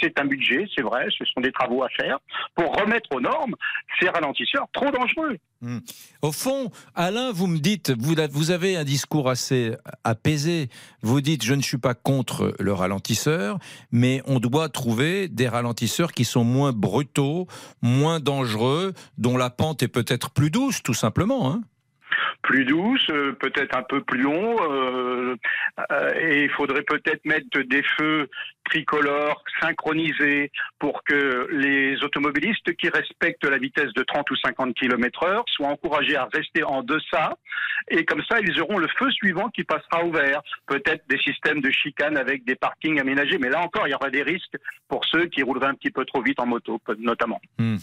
C'est- un budget, c'est vrai, ce sont des travaux à faire pour remettre aux normes ces ralentisseurs trop dangereux. Hmm. Au fond, Alain, vous me dites, vous, vous avez un discours assez apaisé. Vous dites, je ne suis pas contre le ralentisseur, mais on doit trouver des ralentisseurs qui sont moins brutaux, moins dangereux, dont la pente est peut-être plus douce, tout simplement. Hein plus douce, euh, peut-être un peu plus long, euh, euh, et il faudrait peut-être mettre des feux tricolores synchronisés pour que les automobilistes qui respectent la vitesse de 30 ou 50 km heure soient encouragés à rester en deçà, et comme ça ils auront le feu suivant qui passera au vert. Peut-être des systèmes de chicane avec des parkings aménagés, mais là encore il y aura des risques pour ceux qui rouleraient un petit peu trop vite en moto, notamment. Hmm.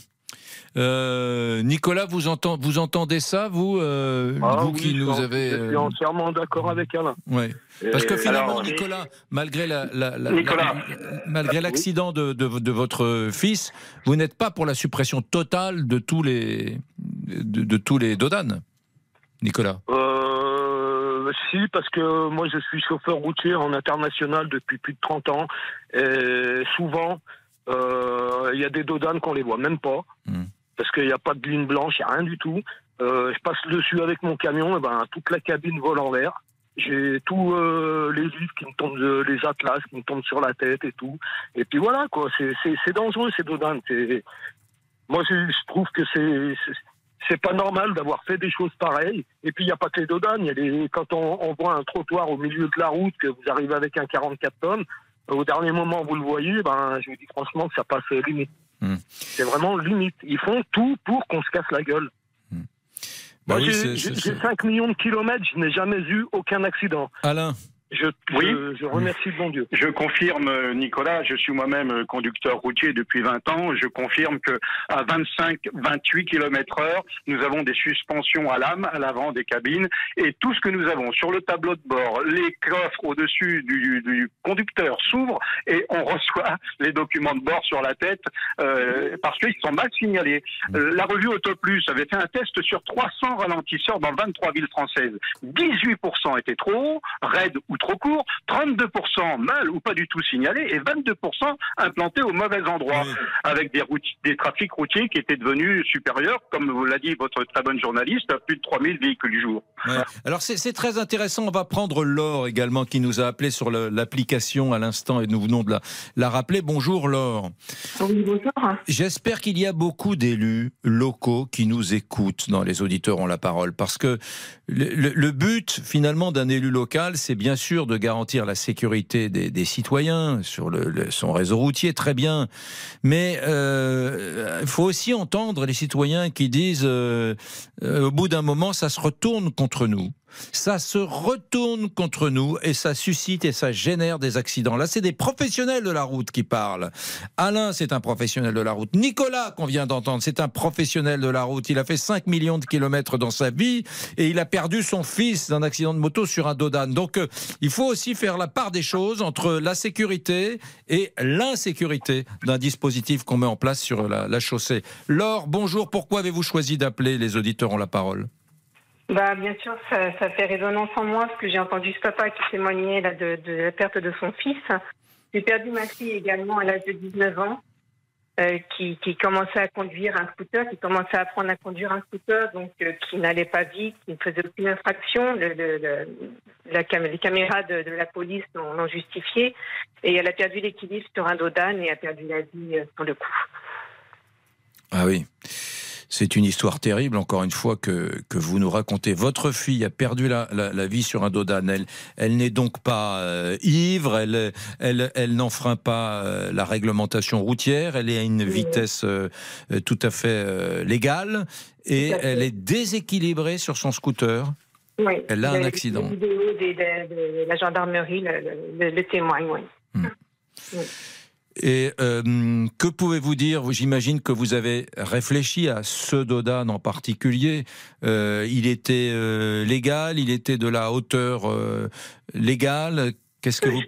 Euh, Nicolas, vous, entend, vous entendez ça, vous, euh, Ah vous oui, qui je nous avez. Je suis euh, entièrement d'accord avec Alain. Ouais. Parce que finalement, alors, Nicolas, malgré la, la- la- Nicolas. la- malgré l'accident de, de- de votre fils, vous n'êtes pas pour la suppression totale de tous les de, de tous les dodanes, Nicolas. Euh, si, parce que moi je suis chauffeur routier en international depuis plus de 30 ans. Et souvent, il y a des dodanes qu'on les voit même pas. Parce qu'il n'y a pas de ligne blanche, il n'y a rien du tout. Euh, je passe dessus avec mon camion, et ben, toute la cabine vole en l'air. J'ai tous euh, les livres qui me tombent, de- les atlas qui me tombent sur la tête et tout. Et puis voilà, quoi. C'est- dangereux. C'est- Moi, je, je trouve que c'est c'est- pas normal d'avoir fait des choses pareilles. Et puis, il n'y a pas que les dodanes. Il y a les, quand on, on voit un trottoir au milieu de la route, que vous arrivez avec un 44 tonnes, au dernier moment, vous le voyez, ben, je vous dis franchement que ça passe limite. C'est vraiment limite. Ils font tout pour qu'on se casse la gueule. Bah oui, j'ai c'est- j'ai 5 millions de kilomètres, je n'ai jamais eu aucun accident. Alain. Je, Oui. je, je remercie le bon Dieu. Je confirme, Nicolas, je suis moi-même euh, conducteur routier depuis 20 ans. Je confirme que à 25-28 km heure, nous avons des suspensions à lame à l'avant des cabines et tout ce que nous avons sur le tableau de bord, les coffres au-dessus du, du conducteur s'ouvrent et on reçoit les documents de bord sur la tête euh, parce qu'ils sont mal signalés. Euh, la revue Autoplus avait fait un test sur 300 ralentisseurs dans 23 villes françaises. 18% étaient trop hauts, raides ou trop courts, 32% mal ou pas du tout signalés et 22% implantés au mauvais endroit, avec des, routes, des trafics routiers qui étaient devenus supérieurs, comme vous l'a dit votre très bonne journaliste, à plus de 3000 véhicules du jour. Ouais. Alors c'est très intéressant. On va prendre Laure également qui nous a appelé sur l'application à l'instant et nous venons de la, la rappeler. Bonjour Laure. Oui, bonjour. J'espère qu'il y a beaucoup d'élus locaux qui nous écoutent dans les auditeurs ont la parole parce que le, le- le but finalement d'un élu local c'est bien sûr de garantir la sécurité des, citoyens sur son réseau routier très bien. Mais euh, il faut aussi entendre les citoyens qui disent euh, euh, au bout d'un moment ça se retourne contre nous ça se retourne contre nous et ça suscite et ça génère des accidents. Là, c'est des professionnels de la route qui parlent. Alain, c'est un professionnel de la route. Nicolas, qu'on vient d'entendre, c'est un professionnel de la route. Il a fait 5 millions de kilomètres dans sa vie et il a perdu son fils d'un accident de moto sur un dodane. Donc, euh, il faut aussi faire la part des choses entre la sécurité et l'insécurité d'un dispositif qu'on met en place sur la, la chaussée. Laure, bonjour. Pourquoi avez-vous choisi d'appeler Les auditeurs ont la parole? Bah, bien sûr, ça, fait résonance en moi parce que j'ai entendu ce papa qui témoignait là, de, la perte de son fils. J'ai perdu ma fille également à l'âge de 19 ans, euh, qui, qui commençait à conduire un scooter, qui commençait à apprendre à conduire un scooter, donc euh, qui n'allait pas vite, qui ne faisait aucune infraction. La les caméras de, la police l'ont justifié. Et elle a perdu l'équilibre sur un dodane et a perdu la vie euh, le coup. Ah oui. C'est une histoire terrible, encore une fois, que, que vous nous racontez. Votre fille a perdu la, la, la vie sur un dodane. Elle, elle n'est donc pas euh, ivre, elle, elle, elle n'enfreint pas euh, la réglementation routière, elle est à une vitesse euh, tout à fait légale et fait. elle est déséquilibrée sur son scooter. Oui. Elle a un accident. De, de la gendarmerie le, le, le témoignent, oui. Oui. Et euh, que pouvez-vous dire? J'imagine que vous avez réfléchi à ce Dodane en particulier. Euh, il était euh, légal, il était de la hauteur légale. Qu'est-ce que vous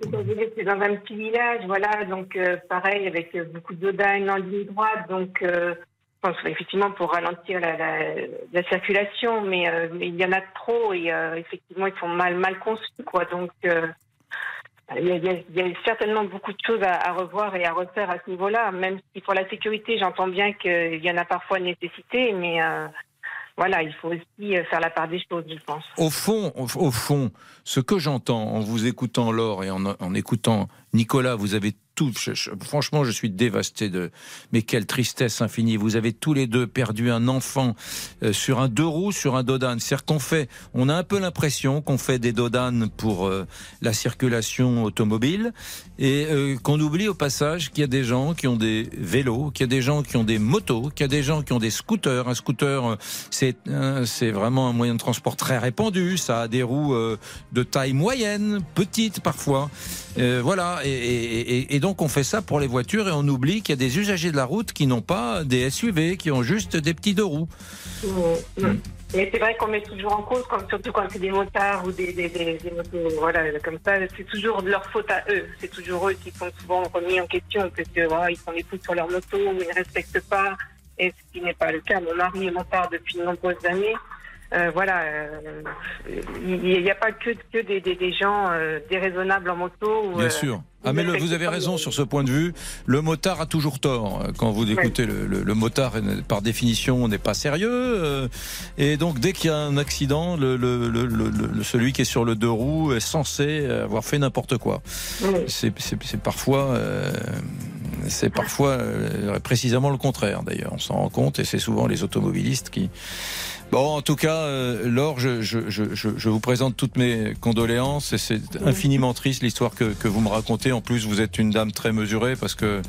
C'est dans un petit village, voilà, donc pareil, avec beaucoup de dodanes en ligne droite, donc pense effectivement pour ralentir la, la, la circulation, mais, mais il y en a trop et effectivement ils sont mal, mal conçus, quoi, donc il y, a, certainement beaucoup de choses à, revoir et à refaire à ce niveau-là, même si pour la sécurité, j'entends bien qu'il y en a parfois nécessité, mais euh, voilà, il faut aussi euh, faire la part des choses, je pense. Au fond, au fond, ce que j'entends en vous écoutant Laure et en, en écoutant Nicolas, vous avez franchement, je suis dévasté de. Mais quelle tristesse infinie. Vous avez tous les deux perdu un enfant euh, sur un deux roues, sur un dodane. C'est-à-dire qu'on fait, on a un peu l'impression qu'on fait des dodanes pour euh, la circulation automobile et euh, qu'on oublie au passage qu'il y a des gens qui ont des vélos, qu'il y a des gens qui ont des motos, qu'il y a des gens qui ont des scooters. Un scooter, euh, c'est euh, c'est vraiment un moyen de transport très répandu. Ça a des roues euh, de taille moyenne, petite parfois. Voilà. Et, et- et- et donc donc on fait ça pour les voitures et on oublie qu'il y a des usagers de la route qui n'ont pas des SUV, qui ont juste des petits deux roues. Mm, mm. Mais c'est vrai qu'on met toujours en cause, comme, surtout quand c'est des motards ou des, des, des, des motos, voilà, comme ça, c'est toujours de leur faute à eux. C'est toujours eux qui sont souvent remis en question parce que voilà, ils sont les fous sur leur moto, ou ils ne respectent pas, et ce qui n'est pas le cas. Mon mari est motard depuis de nombreuses années. Euh, voilà, euh, il n'y a pas que, que des, des, des gens euh, déraisonnables en moto. ou, Bien euh, sûr. Ah mais le- vous avez raison sur ce point de vue. Le motard a toujours tort. Quand vous écoutez le, le- le motard, par définition, n'est pas sérieux. euh, Et donc dès qu'il y a un accident, le, le- le- le- le- celui qui est sur le deux roues est censé avoir fait n'importe quoi. C'est parfois, euh, c'est parfois euh, précisément le contraire. D'ailleurs, on s'en rend compte et c'est souvent les automobilistes qui. Bon, en tout cas, euh, Laure, je, je, je, je- je vous présente toutes mes condoléances et c'est infiniment triste l'histoire que, que vous me racontez. En plus, vous êtes une dame très mesurée parce que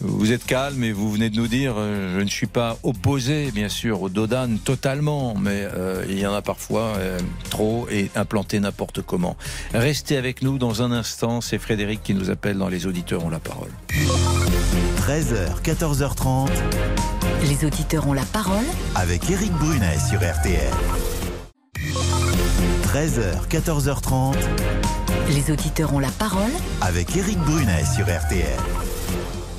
vous êtes calme et vous venez de nous dire, euh, je ne suis pas opposé, bien sûr, au Dodan totalement, mais euh, il y en a parfois euh, trop et implanté n'importe comment. Restez avec nous dans un instant. C'est Frédéric qui nous appelle dans Les Auditeurs ont la parole. 13h, 14h30 Les auditeurs ont la parole avec Eric Brunet sur RTL. 13h, 14h30 Les auditeurs ont la parole avec Eric Brunet sur RTL.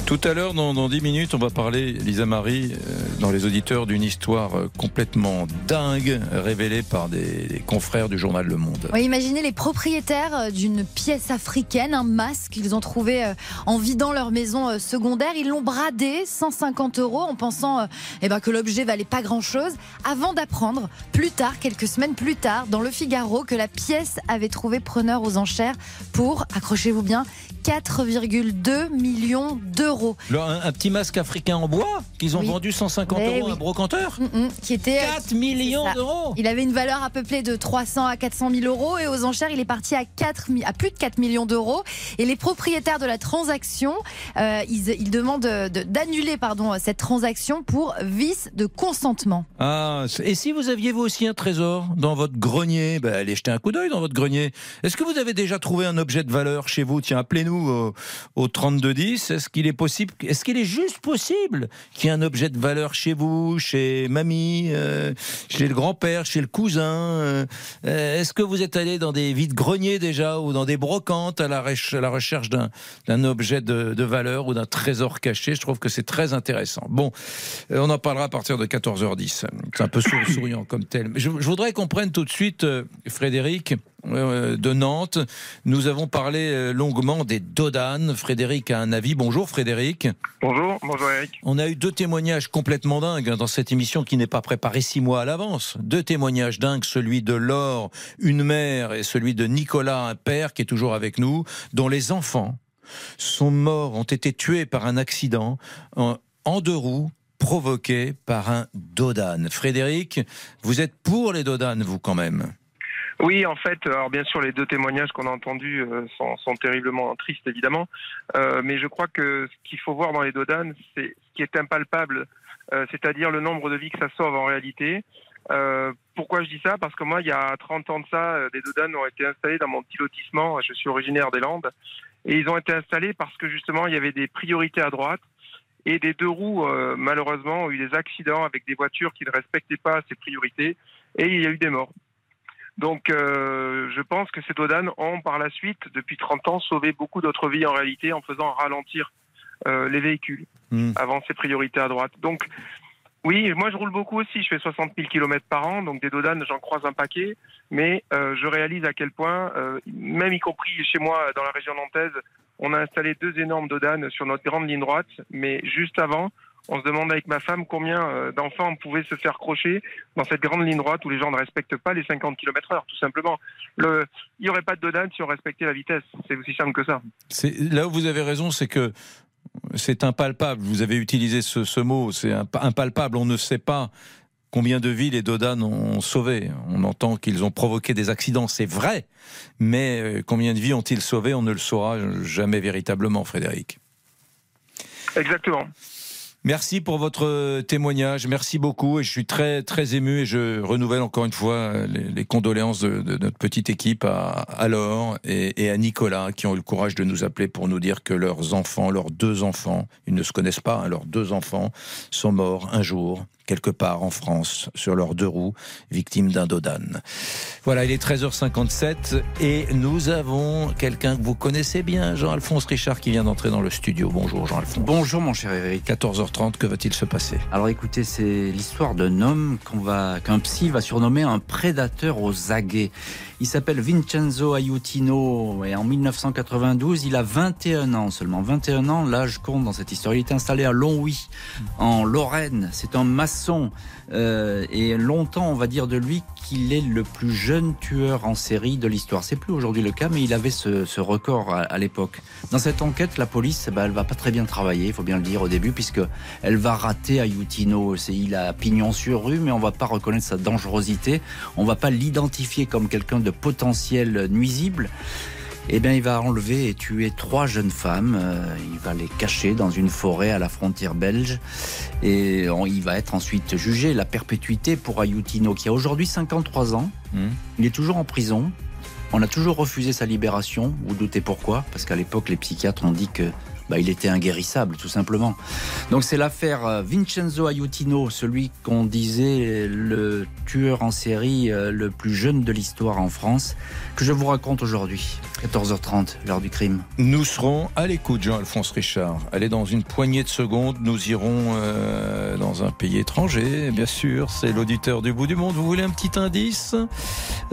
Tout à l'heure, dans, dans 10 minutes, on va parler, Lisa Marie, euh, dans les auditeurs, d'une histoire euh, complètement dingue révélée par des, confrères du journal Le Monde. Imaginez les propriétaires euh, d'une pièce africaine, un masque qu'ils ont trouvé en vidant leur maison secondaire. Ils l'ont bradé 150 euros en pensant eh ben, que l'objet valait pas grand-chose, avant d'apprendre plus tard, quelques semaines plus tard, dans le Figaro, que la pièce avait trouvé preneur aux enchères pour, accrochez-vous bien, 4,2 millions d'euros. Le- un, un petit masque africain en bois qu'ils ont Oui. vendu 150 Mais euros à oui. un brocanteur Mm, mm, qui était 4 millions c'est ça. d'euros Il avait une valeur à peu près de 300 à 400 000 euros et aux enchères, il est parti à, 4, mi- à plus de 4 millions d'euros. Et les propriétaires de la transaction, euh, ils, ils demandent de- d'annuler pardon cette transaction pour vice de consentement. Ah, et si vous aviez vous aussi un trésor dans votre grenier, ben, allez jeter un coup d'œil dans votre grenier. Est-ce que vous avez déjà trouvé un objet de valeur chez vous? Tiens, appelez-nous au, au 3210. Est-ce qu'il est est-ce qu'il est juste possible qu'il y ait un objet de valeur chez vous, chez mamie, euh, chez le grand-père, chez le cousin euh, euh, Est-ce que vous êtes allé dans des vides greniers déjà ou dans des brocantes à la, recherche d'un objet de, valeur ou d'un trésor caché? Je trouve que c'est très intéressant. Bon, on en parlera à partir de 14h10. C'est un peu sou- souriant comme tel. Mais Je, voudrais qu'on prenne tout de suite, Frédéric, de Nantes. Nous avons parlé euh, longuement des Dodanes. Frédéric a un avis. Bonjour Frédéric. Bonjour, bonjour Eric. On a eu deux témoignages complètement dingues hein, dans cette émission qui n'est pas préparée six mois à l'avance. Deux témoignages dingues, celui de Laure, une mère, et celui de Nicolas, un père qui est toujours avec nous, dont les enfants sont morts, ont été tués par un accident en, en deux roues provoqué par un Dodane. Frédéric, vous êtes pour les Dodanes, vous quand même? Oui, en fait, alors bien sûr, les deux témoignages qu'on a entendus euh, sont, terriblement tristes, évidemment. Euh, mais je crois que ce qu'il faut voir dans les Dodanes, c'est ce qui est impalpable, euh, c'est-à-dire le nombre de vies que ça sauve en réalité. Pourquoi je dis ça? Parce que moi, il y a 30 ans de ça, des Dodanes ont été installés dans mon petit lotissement. Je suis originaire des Landes. Et ils ont été installés parce que justement, il y avait des priorités à droite. Et des deux roues, malheureusement, ont eu des accidents avec des voitures qui ne respectaient pas ces priorités. Et il y a eu des morts. Donc, euh, je pense que ces Dodanes ont, par la suite, depuis 30 ans, sauvé beaucoup d'autres vies en réalité en faisant ralentir euh, les véhicules avant ces priorités à droite. Donc, oui, moi je roule beaucoup aussi, je fais 60 000 km par an, donc des Dodanes, j'en croise un paquet, mais euh, je réalise à quel point, euh, même y compris chez moi dans la région nantaise, on a installé deux énormes Dodanes sur notre grande ligne droite, mais juste avant, on se demande avec ma femme combien euh, d'enfants pouvaient se faire crocher dans cette grande ligne droite où les gens ne respectent pas les 50 km heure, tout simplement. Le, il n'y aurait pas de Dodane si on respectait la vitesse, c'est aussi simple que ça. Là où vous avez raison, c'est que c'est impalpable. Vous avez utilisé ce, ce mot, c'est imp- impalpable. On ne sait pas combien de vies les Dodanes ont sauvé. On entend qu'ils ont provoqué des accidents, c'est vrai, mais euh, combien de vies ont-ils sauvé On ne le saura jamais véritablement, Frédéric. Exactement. Merci pour votre témoignage, merci beaucoup et je suis très très ému et je renouvelle encore une fois les, les condoléances de, notre petite équipe à, à Laure et, et, à Nicolas qui ont eu le courage de nous appeler pour nous dire que leurs enfants, leurs deux enfants, ils ne se connaissent pas, hein, leurs deux enfants sont morts un jour quelque part en France, sur leurs deux roues, victimes d'un dodane. Voilà, il est 13h57 et nous avons quelqu'un que vous connaissez bien, Jean-Alphonse Richard, qui vient d'entrer dans le studio. Bonjour Jean-Alphonse. Bonjour mon cher Eric. 14h30, que va-t-il se passer? Alors écoutez, c'est l'histoire d'un homme qu'on va, qu'un psy va surnommer un prédateur aux aguets. Il s'appelle Vincenzo Aiutino et en 1992, il a 21 ans seulement. 21 ans, l'âge compte dans cette histoire. Il est installé à Longwy, en Lorraine. C'est un maçon. Euh, et longtemps, on va dire de lui qu'il est le plus jeune tueur en série de l'histoire. C'est plus aujourd'hui le cas, mais il avait ce, ce record à, à l'époque. Dans cette enquête, la police, bah, elle va pas très bien travailler, il faut bien le dire au début, puisque elle va rater Aiutino. C'est, il a pignon sur rue, mais on va pas reconnaître sa dangerosité. On va pas l'identifier comme quelqu'un de potentiel nuisible eh bien, il va enlever et tuer trois jeunes femmes. Euh, il va les cacher dans une forêt à la frontière belge. Et on, il va être ensuite jugé la perpétuité pour Ayutino, qui a aujourd'hui 53 ans. Mmh. Il est toujours en prison. On a toujours refusé sa libération. Vous doutez pourquoi? Parce qu'à l'époque, les psychiatres ont dit que bah, il était inguérissable, tout simplement. Donc c'est l'affaire Vincenzo Aiutino, celui qu'on disait le tueur en série le plus jeune de l'histoire en France, que je vous raconte aujourd'hui, 14h30, l'heure du crime. Nous serons à l'écoute, Jean-Alphonse Richard. Allez, dans une poignée de secondes, nous irons euh, dans un pays étranger, bien sûr, c'est l'auditeur du bout du monde. Vous voulez un petit indice?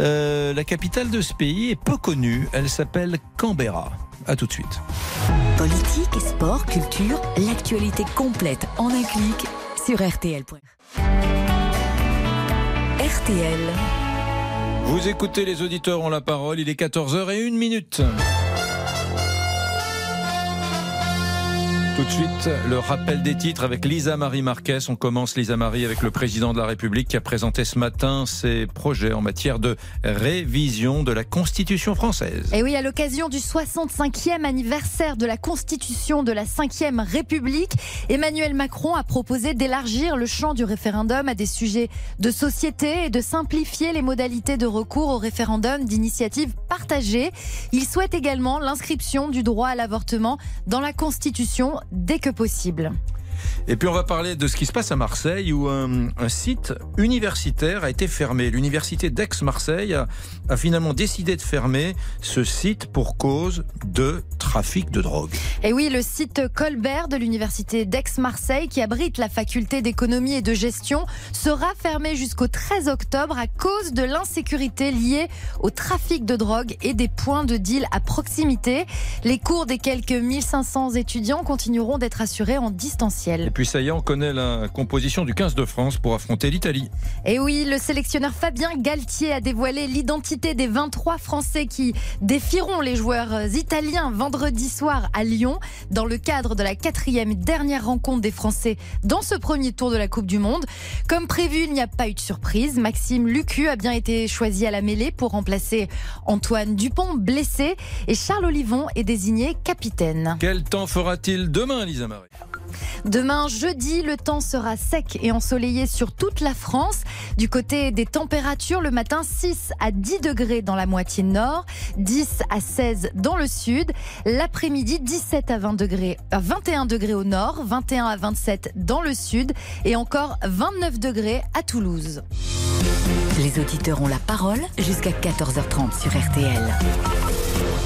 Euh, La capitale de ce pays est peu connue, elle s'appelle Canberra. A tout de suite. Politique, sport, culture, l'actualité complète en un clic sur RTL. RTL. Vous écoutez les auditeurs ont la parole, il est 14h et 1 minute. Tout de suite, le rappel des titres avec Lisa Marie Marquez. On commence, Lisa Marie, avec le président de la République qui a présenté ce matin ses projets en matière de révision de la Constitution française. Et oui, à l'occasion du 65e anniversaire de la Constitution de la 5e République, Emmanuel Macron a proposé d'élargir le champ du référendum à des sujets de société et de simplifier les modalités de recours au référendum d'initiative partagée. Il souhaite également l'inscription du droit à l'avortement dans la Constitution dès que possible. Et puis on va parler de ce qui se passe à Marseille où un, un site universitaire a été fermé. L'université d'Aix-Marseille a, a, finalement décidé de fermer ce site pour cause de trafic de drogue. Et oui, le site Colbert de l'université d'Aix-Marseille qui abrite la faculté d'économie et de gestion sera fermé jusqu'au 13 octobre à cause de l'insécurité liée au trafic de drogue et des points de deal à proximité. Les cours des quelques 1500 étudiants continueront d'être assurés en distanciel. Et puis on connaît la composition du 15 de France pour affronter l'Italie. Et oui, le sélectionneur Fabien Galtier a dévoilé l'identité des 23 Français qui défieront les joueurs italiens vendredi soir à Lyon dans le cadre de la quatrième et dernière rencontre des Français dans ce premier tour de la Coupe du Monde. Comme prévu, il n'y a pas eu de surprise. Maxime Lucu a bien été choisi à la mêlée pour remplacer Antoine Dupont, blessé, et Charles Olivon est désigné capitaine. Quel temps fera-t-il demain, Lisa Marie? Demain, jeudi, le temps sera sec et ensoleillé sur toute la France. Du côté des températures, le matin, 6 à 10 degrés dans la moitié nord, 10 à 16 dans le sud. L'après-midi, 17 à 20 degrés, 21 degrés au nord, 21 à 27 dans le sud et encore 29 degrés à Toulouse. Les auditeurs ont la parole jusqu'à 14h30 sur RTL.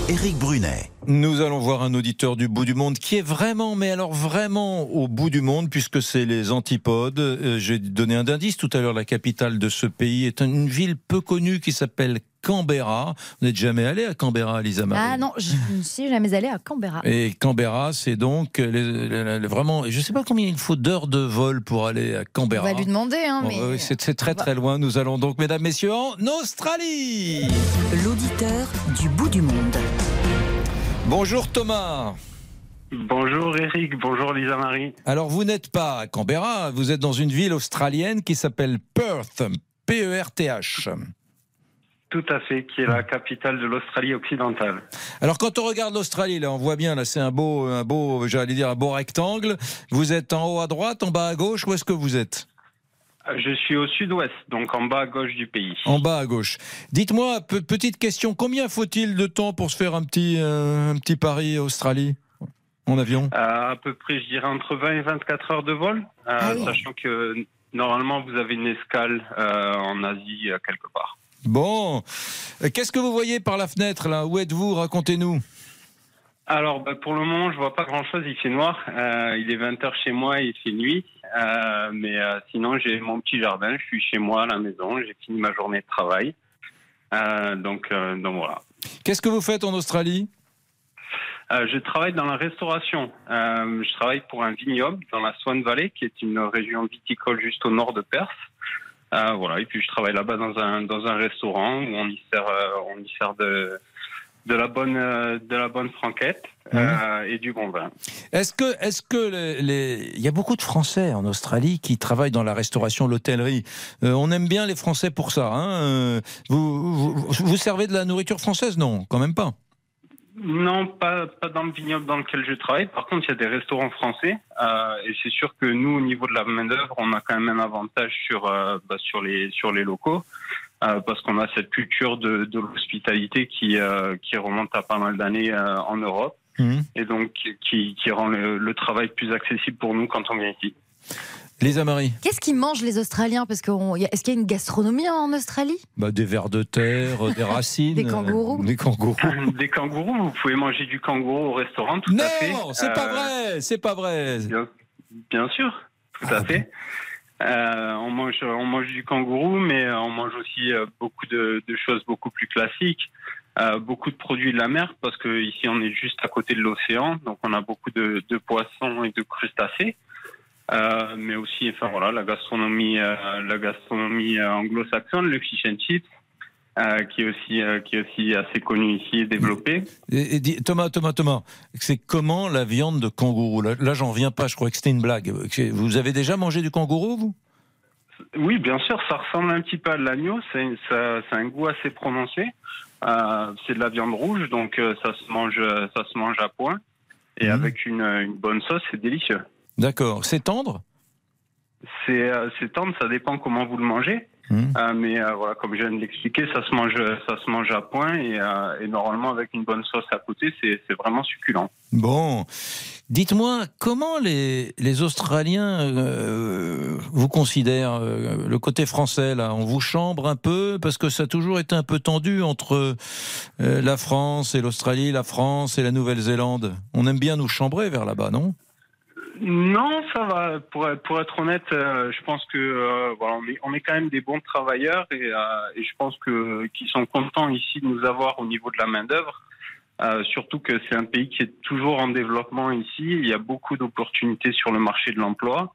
Éric Brunet. Nous allons voir un auditeur du bout du monde qui est vraiment, mais alors vraiment au bout du monde, puisque c'est les antipodes. Euh, J'ai donné un indice tout à l'heure, la capitale de ce pays est une ville peu connue qui s'appelle Canberra. Vous n'êtes jamais allé à Canberra, Lisa Marie Ah non, je ne suis jamais allé à Canberra. Et Canberra, c'est donc les, les, les, vraiment. Je ne sais pas combien il faut d'heures de vol pour aller à Canberra. On va lui demander, hein, bon, mais c'est très très loin. Nous allons donc, mesdames, messieurs, en Australie. L'auditeur du bout du monde. Bonjour Thomas. Bonjour Eric, bonjour Lisa Marie. Alors vous n'êtes pas à Canberra, vous êtes dans une ville australienne qui s'appelle Perth, P-E-R-T-H. Tout à fait, qui est la capitale de l'Australie occidentale. Alors quand on regarde l'Australie, là, on voit bien, là, c'est un beau, un beau, j'allais dire un beau rectangle. Vous êtes en haut à droite, en bas à gauche, où est-ce que vous êtes? Je suis au sud-ouest, donc en bas à gauche du pays. En bas à gauche. Dites-moi, pe- petite question, combien faut-il de temps pour se faire un petit, euh, un petit pari Australie en avion? Euh, à peu près, je dirais entre 20 et 24 heures de vol, euh, sachant que normalement vous avez une escale en Asie quelque part. Bon, qu'est-ce que vous voyez par la fenêtre là? Où êtes-vous? Racontez-nous. Alors, bah, pour le moment, je vois pas grand-chose. Il fait noir. Euh, il est 20 heures chez moi. Il fait nuit. Euh, mais euh, sinon, j'ai mon petit jardin. Je suis chez moi à la maison. J'ai fini ma journée de travail. Donc, donc voilà. Qu'est-ce que vous faites en Australie? Je travaille dans la restauration. Je travaille pour un vignoble dans la Swan Valley, qui est une région viticole juste au nord de Perth. Voilà. Et puis je travaille là-bas dans un dans un restaurant où on y sert on y sert de de la bonne euh, de la bonne franquette euh, et du bon vin. Est-ce que, est-ce que les, les- il y a beaucoup de Français en Australie qui travaillent dans la restauration, l'hôtellerie. Euh, on aime bien les Français pour ça. Hein Euh, vous, vous, vous servez de la nourriture française? Non, quand même pas. Non, pas, pas dans le vignoble dans lequel je travaille. Par contre, il y a des restaurants français. et c'est sûr que nous, au niveau de la main-d'œuvre, on a quand même un avantage sur, bah, sur, les, sur les locaux. Euh, parce qu'on a cette culture de, de l'hospitalité qui, euh, qui remonte à pas mal d'années euh, en Europe. Et donc, qui, qui rend le, le travail plus accessible pour nous quand on vient ici. Lisa Marie Qu'est-ce qu'ils mangent les Australiens? Parce a- est-ce qu'il y a une gastronomie en Australie? Bah, Des vers de terre, des racines. Des kangourous. euh, Des kangourous. Des kangourous, vous pouvez manger du kangourou au restaurant, tout à fait. Non, c'est pas vrai, c'est pas vrai. Bien, bien sûr, tout à fait. Euh, on mange, on mange du kangourou, mais on mange aussi euh, beaucoup de, de choses beaucoup plus classiques, euh, beaucoup de produits de la mer, parce que ici on est juste à côté de l'océan, donc on a beaucoup de, de poissons et de crustacés. Euh, mais aussi, enfin voilà, la gastronomie, euh, la gastronomie euh, anglo-saxonne, le fish and chips, euh, qui est aussi, euh, qui est aussi assez connu ici et développé. Et- et dis- Thomas, Thomas, Thomas, c'est comment la viande de kangourou? Là, là, j'en reviens pas, je crois que c'était une blague. Vous avez déjà mangé du kangourou, vous? Oui, bien sûr, ça ressemble un petit peu à de l'agneau. C'est ça, ça a un goût assez prononcé. Euh, c'est de la viande rouge, donc ça se mange, ça se mange à point. Et avec une, une bonne sauce, c'est délicieux. D'accord. C'est tendre? C'est c'est tendre, ça dépend comment vous le mangez. Euh, mais euh, voilà, comme je viens de l'expliquer, ça se mange, ça se mange à point et, euh, et normalement avec une bonne sauce à côté, c'est vraiment succulent. Bon, dites-moi, comment les, les Australiens vous considèrent Le côté français, là, on vous chambre un peu? Parce que ça a toujours été un peu tendu entre la France et l'Australie, la France et la Nouvelle-Zélande. On aime bien nous chambrer vers là-bas, non? Non, ça va. Pour, être- honnête, euh, je pense que euh, voilà, on est, quand même des bons travailleurs et, euh, je pense que qu'ils sont contents ici de nous avoir au niveau de la main d'œuvre. Euh, surtout que c'est un pays qui est toujours en développement ici. Il y a beaucoup d'opportunités sur le marché de l'emploi.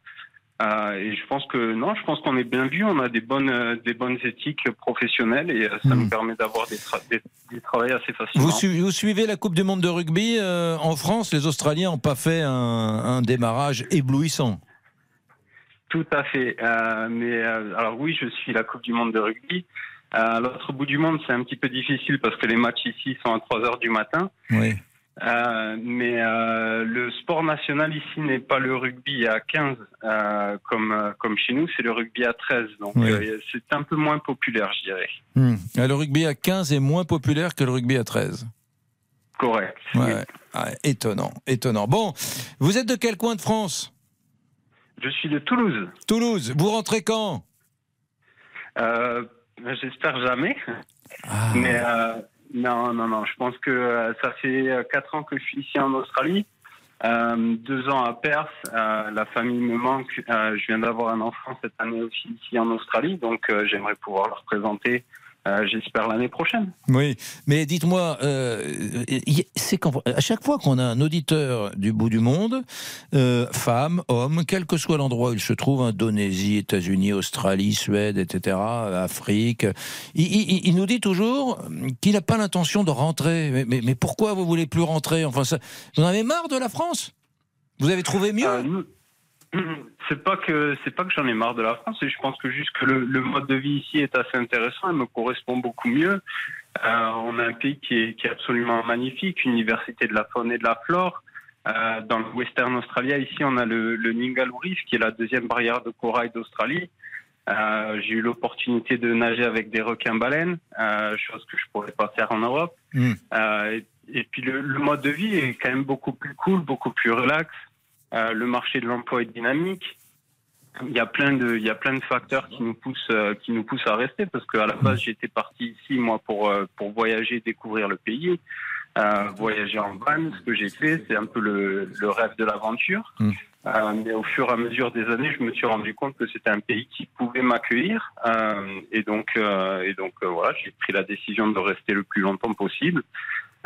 Euh, et je pense que non, je pense qu'on est bien vu. On a des bonnes, euh, des bonnes éthiques professionnelles et euh, ça nous permet d'avoir des, tra- des, des travails assez facilement. vous, su- vous suivez la Coupe du Monde de rugby en France? Les Australiens n'ont pas fait un, un démarrage éblouissant. Tout à fait. Mais alors oui, je suis la Coupe du Monde de rugby. À l'autre bout du monde, c'est un petit peu difficile parce que les matchs ici sont à 3 heures du matin. Oui. Euh, mais euh, le sport national ici n'est pas le rugby à 15 euh, comme comme chez nous, c'est le rugby à 13. Donc Oui. c'est un peu moins populaire, je dirais. Hmm. Le rugby à 15 est moins populaire que le rugby à 13. Correct. Ouais. Ah, étonnant, étonnant. Bon, vous êtes de quel coin de France? Je suis de Toulouse. Toulouse. Vous rentrez quand? J'espère jamais. Ah. Mais non, non, non. Je pense que euh, ça fait euh, quatre ans que je suis ici en Australie. Euh, deux ans à Perth. La famille me manque. Je viens d'avoir un enfant cette année aussi ici en Australie. Donc j'aimerais pouvoir le représenter. Euh, J'espère l'année prochaine. Oui, mais dites-moi, euh, c'est à chaque fois qu'on a un auditeur du bout du monde, euh, femme, homme, quel que soit l'endroit où il se trouve, Indonésie, États-Unis, Australie, Suède, etc., Afrique, il, il- il nous dit toujours qu'il n'a pas l'intention de rentrer. Mais, mais- mais pourquoi vous voulez plus rentrer? Enfin, ça, vous en avez marre de la France? Vous avez trouvé mieux? Nous, C'est pas que c'est pas que j'en ai marre de la France, et je pense que juste que le, le, mode de vie ici est assez intéressant et me correspond beaucoup mieux. Euh, on a un pays qui est, qui est absolument magnifique, université de la faune et de la flore. Euh, dans le Western Australia, ici, on a le, le Ningaloo Reef, qui est la deuxième barrière de corail d'Australie. Euh, j'ai eu l'opportunité de nager avec des requins-baleines, euh, chose que je pourrais pas faire en Europe. Euh, et, et, puis le, le, mode de vie est quand même beaucoup plus cool, beaucoup plus relax. Euh, le marché de l'emploi est dynamique. Il y a plein de, il y a plein de facteurs qui nous poussent, euh, qui nous poussent à rester parce qu'à la base j'étais parti ici moi pour euh, pour voyager, découvrir le pays, voyager en van. Ce que j'ai fait, c'est un peu le, le rêve de l'aventure. Mm. Mais au fur et à mesure des années, je me suis rendu compte que c'était un pays qui pouvait m'accueillir, et donc, et donc voilà, j'ai pris la décision de rester le plus longtemps possible.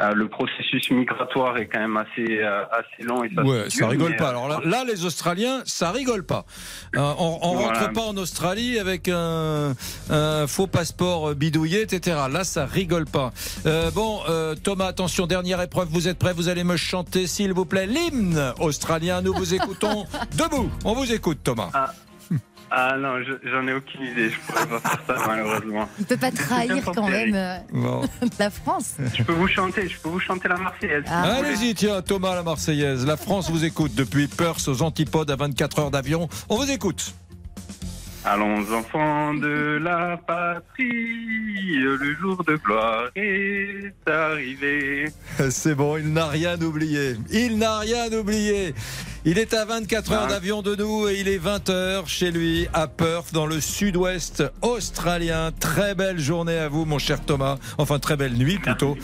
Euh, le processus migratoire est quand même assez, euh, assez long et ça, ouais, ça rigole pas. Alors là, là, les Australiens, ça rigole pas. Euh, on, on voilà. rentre pas en Australie avec un, un, faux passeport bidouillé, etc. Là, ça rigole pas. bon, Thomas, attention, dernière épreuve. Vous êtes prêt Vous allez me chanter, s'il vous plaît, l'hymne australien. Nous vous écoutons debout. On vous écoute, Thomas. Ah. Ah non, j'en ai aucune idée. Je pourrais pas faire ça malheureusement. Il peut pas trahir quand même euh, bon. la France. Je peux vous chanter, je peux vous chanter la Marseillaise. Ah. Allez-y, tiens, Thomas, la Marseillaise. La France vous écoute depuis Perth aux Antipodes à 24 heures d'avion. On vous écoute. Allons enfants de la patrie, le jour de gloire est arrivé. C'est bon, il n'a rien oublié. Il n'a rien oublié. Il est à 24 heures d'avion de nous et il est 20 heures chez lui à Perth dans le sud-ouest australien. Très belle journée à vous mon cher Thomas. Enfin très belle nuit plutôt.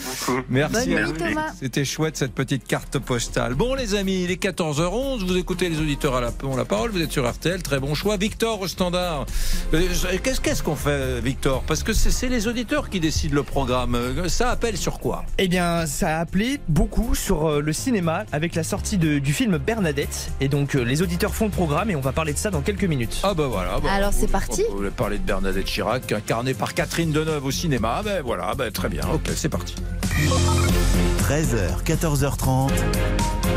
Merci. Merci. C'était chouette cette petite carte postale. Bon les amis, il est 14h11. Vous écoutez les auditeurs à la, la parole. Vous êtes sur RTL. Très bon choix. Victor au standard. Qu'est-ce qu'est-ce qu'on fait Victor? Parce que c'est les auditeurs qui décident le programme. Ça appelle sur quoi? Eh bien ça a appelé beaucoup sur le cinéma avec la sortie de, du film Bernadette. Et donc euh, les auditeurs font le programme et on va parler de ça dans quelques minutes. Ah bah voilà. Bah, Alors c'est parti. On voulait parler de Bernadette Chirac, incarnée par Catherine Deneuve au cinéma. Ben voilà, ben très bien. Ok, c'est parti. 13h, 14h30.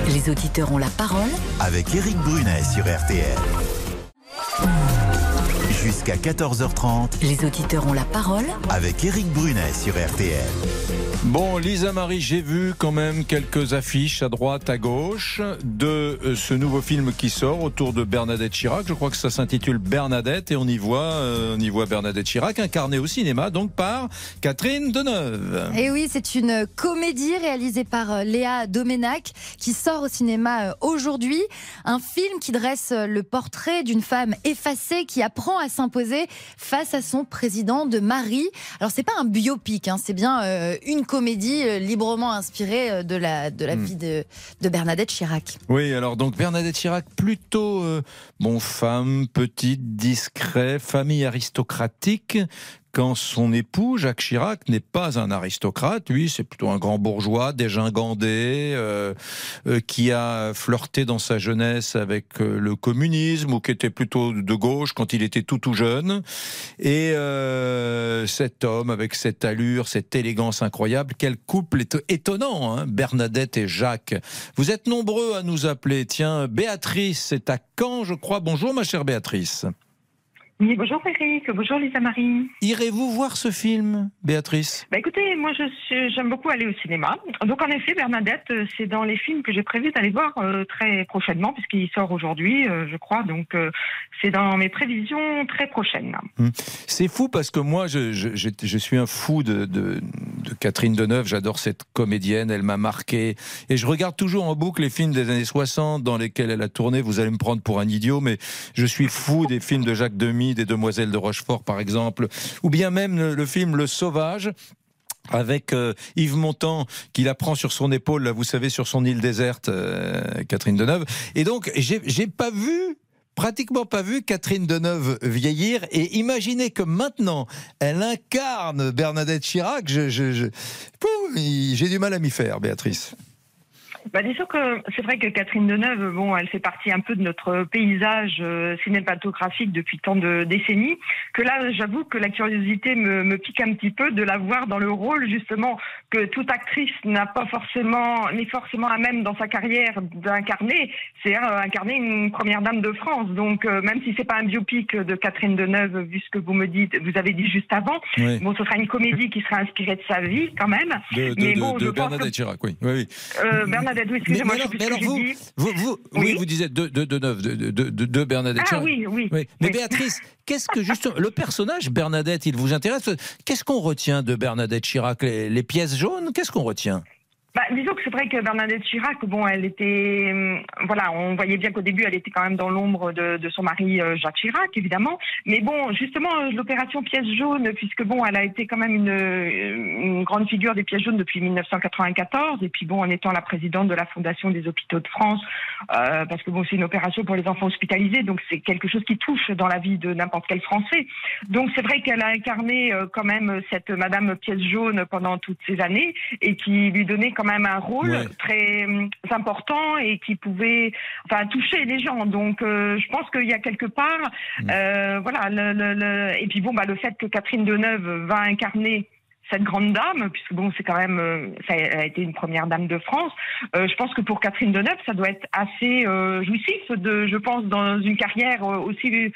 Les auditeurs ont la parole avec Eric Brunet sur RTL. Jusqu'à 14h30. Les auditeurs ont la parole avec Eric Brunet sur RTL. Bon, Lisa Marie, j'ai vu quand même quelques affiches à droite, à gauche de ce nouveau film qui sort autour de Bernadette Chirac. Je crois que ça s'intitule Bernadette et on y voit, euh, on y voit Bernadette Chirac incarnée au cinéma, donc par Catherine Deneuve. Et oui, c'est une comédie réalisée par Léa Domenac qui sort au cinéma aujourd'hui. Un film qui dresse le portrait d'une femme effacée qui apprend à s'imposer face à son président de mari. Alors c'est pas un biopic, hein, c'est bien euh, une comédie euh, librement inspirée de la, de la mmh. vie de, de, Bernadette Chirac. Oui, alors donc Bernadette Chirac, plutôt euh, bon femme, petite, discret, famille aristocratique, quand son époux, Jacques Chirac, n'est pas un aristocrate. Lui, c'est plutôt un grand bourgeois, dégingandé, euh, euh, qui a flirté dans sa jeunesse avec euh, le communisme, ou qui était plutôt de gauche quand il était tout tout jeune. Et cet homme, avec cette allure, cette élégance incroyable, quel couple étonnant, hein Bernadette et Jacques. Vous êtes nombreux à nous appeler. Tiens, Béatrice, c'est à Caen, je crois. Bonjour, ma chère Béatrice. Oui, bonjour Eric, bonjour Lisa Marie. Irez-vous voir ce film, Béatrice? Bah Écoutez, moi j'aime beaucoup aller au cinéma. Donc en effet, Bernadette, c'est dans les films que j'ai prévu d'aller voir euh, très prochainement, puisqu'il sort aujourd'hui, euh, je crois. Donc euh, c'est dans mes prévisions très prochaines. Hum. C'est fou parce que moi, je, je, je, je suis un fou de, de, de Catherine Deneuve. J'adore cette comédienne, elle m'a marqué. Et je regarde toujours en boucle les films des années 60 dans lesquels elle a tourné. Vous allez me prendre pour un idiot, mais je suis fou des films de Jacques Demy des Demoiselles de Rochefort, par exemple, ou bien même le, film Le Sauvage avec euh, Yves Montand qui la prend sur son épaule, là, vous savez, sur son île déserte, euh, Catherine Deneuve. Et donc, j'ai pas vu pratiquement pas vu Catherine Deneuve vieillir et imaginez que maintenant elle incarne Bernadette Chirac, j'ai du mal à m'y faire, Béatrice. Bah, disons que c'est vrai que Catherine Deneuve, bon, elle fait partie un peu de notre paysage euh, cinématographique depuis tant de décennies, que là, j'avoue que la curiosité me, me, pique un petit peu de la voir dans le rôle, justement, que toute actrice n'a pas forcément, n'est forcément à même dans sa carrière d'incarner, c'est euh, incarner une première dame de France. Donc, euh, même si c'est pas un biopic de Catherine Deneuve, vu ce que vous me dites, vous avez dit juste avant, Oui. bon, ce sera une comédie qui sera inspirée de sa vie, quand même. De, de- Mais bon, Bernadette que- Chirac, oui. oui, oui. Euh, Bernadette, oui, excusez-moi, mais alors, vous, dit. vous, vous- oui. vous disiez de, de, Bernadette Ah Chirac. oui, oui. Mais. Béatrice, qu'est-ce que justement le personnage Bernadette, il vous intéresse? Qu'est-ce qu'on retient de Bernadette Chirac? Les pièces jaunes Qu'est-ce qu'on retient? Bah, disons que c'est vrai que Bernadette Chirac, bon, elle était, hum, voilà, on voyait bien qu'au début, elle était quand même dans l'ombre de, de son mari euh, Jacques Chirac, évidemment. Mais bon, justement, euh, l'opération pièce jaune, puisque bon, elle a été quand même une, une grande figure des pièces jaunes depuis 1994, et puis bon, en étant la présidente de la Fondation des hôpitaux de France, euh, parce que bon, c'est une opération pour les enfants hospitalisés, donc c'est quelque chose qui touche dans la vie de n'importe quel Français. Donc c'est vrai qu'elle a incarné euh, quand même cette Madame pièce jaune pendant toutes ces années, et qui lui donnait même un rôle Ouais. très hum, important et qui pouvait enfin toucher les gens. Donc euh, je pense qu'il y a quelque part, euh, voilà, le, le- le- et puis bon, bah, le fait que Catherine Deneuve va incarner cette grande dame, puisque bon, c'est quand même, euh, ça a été une première dame de France. euh, je pense que pour Catherine Deneuve, ça doit être assez euh, jouissif de, je pense, dans une carrière euh, aussi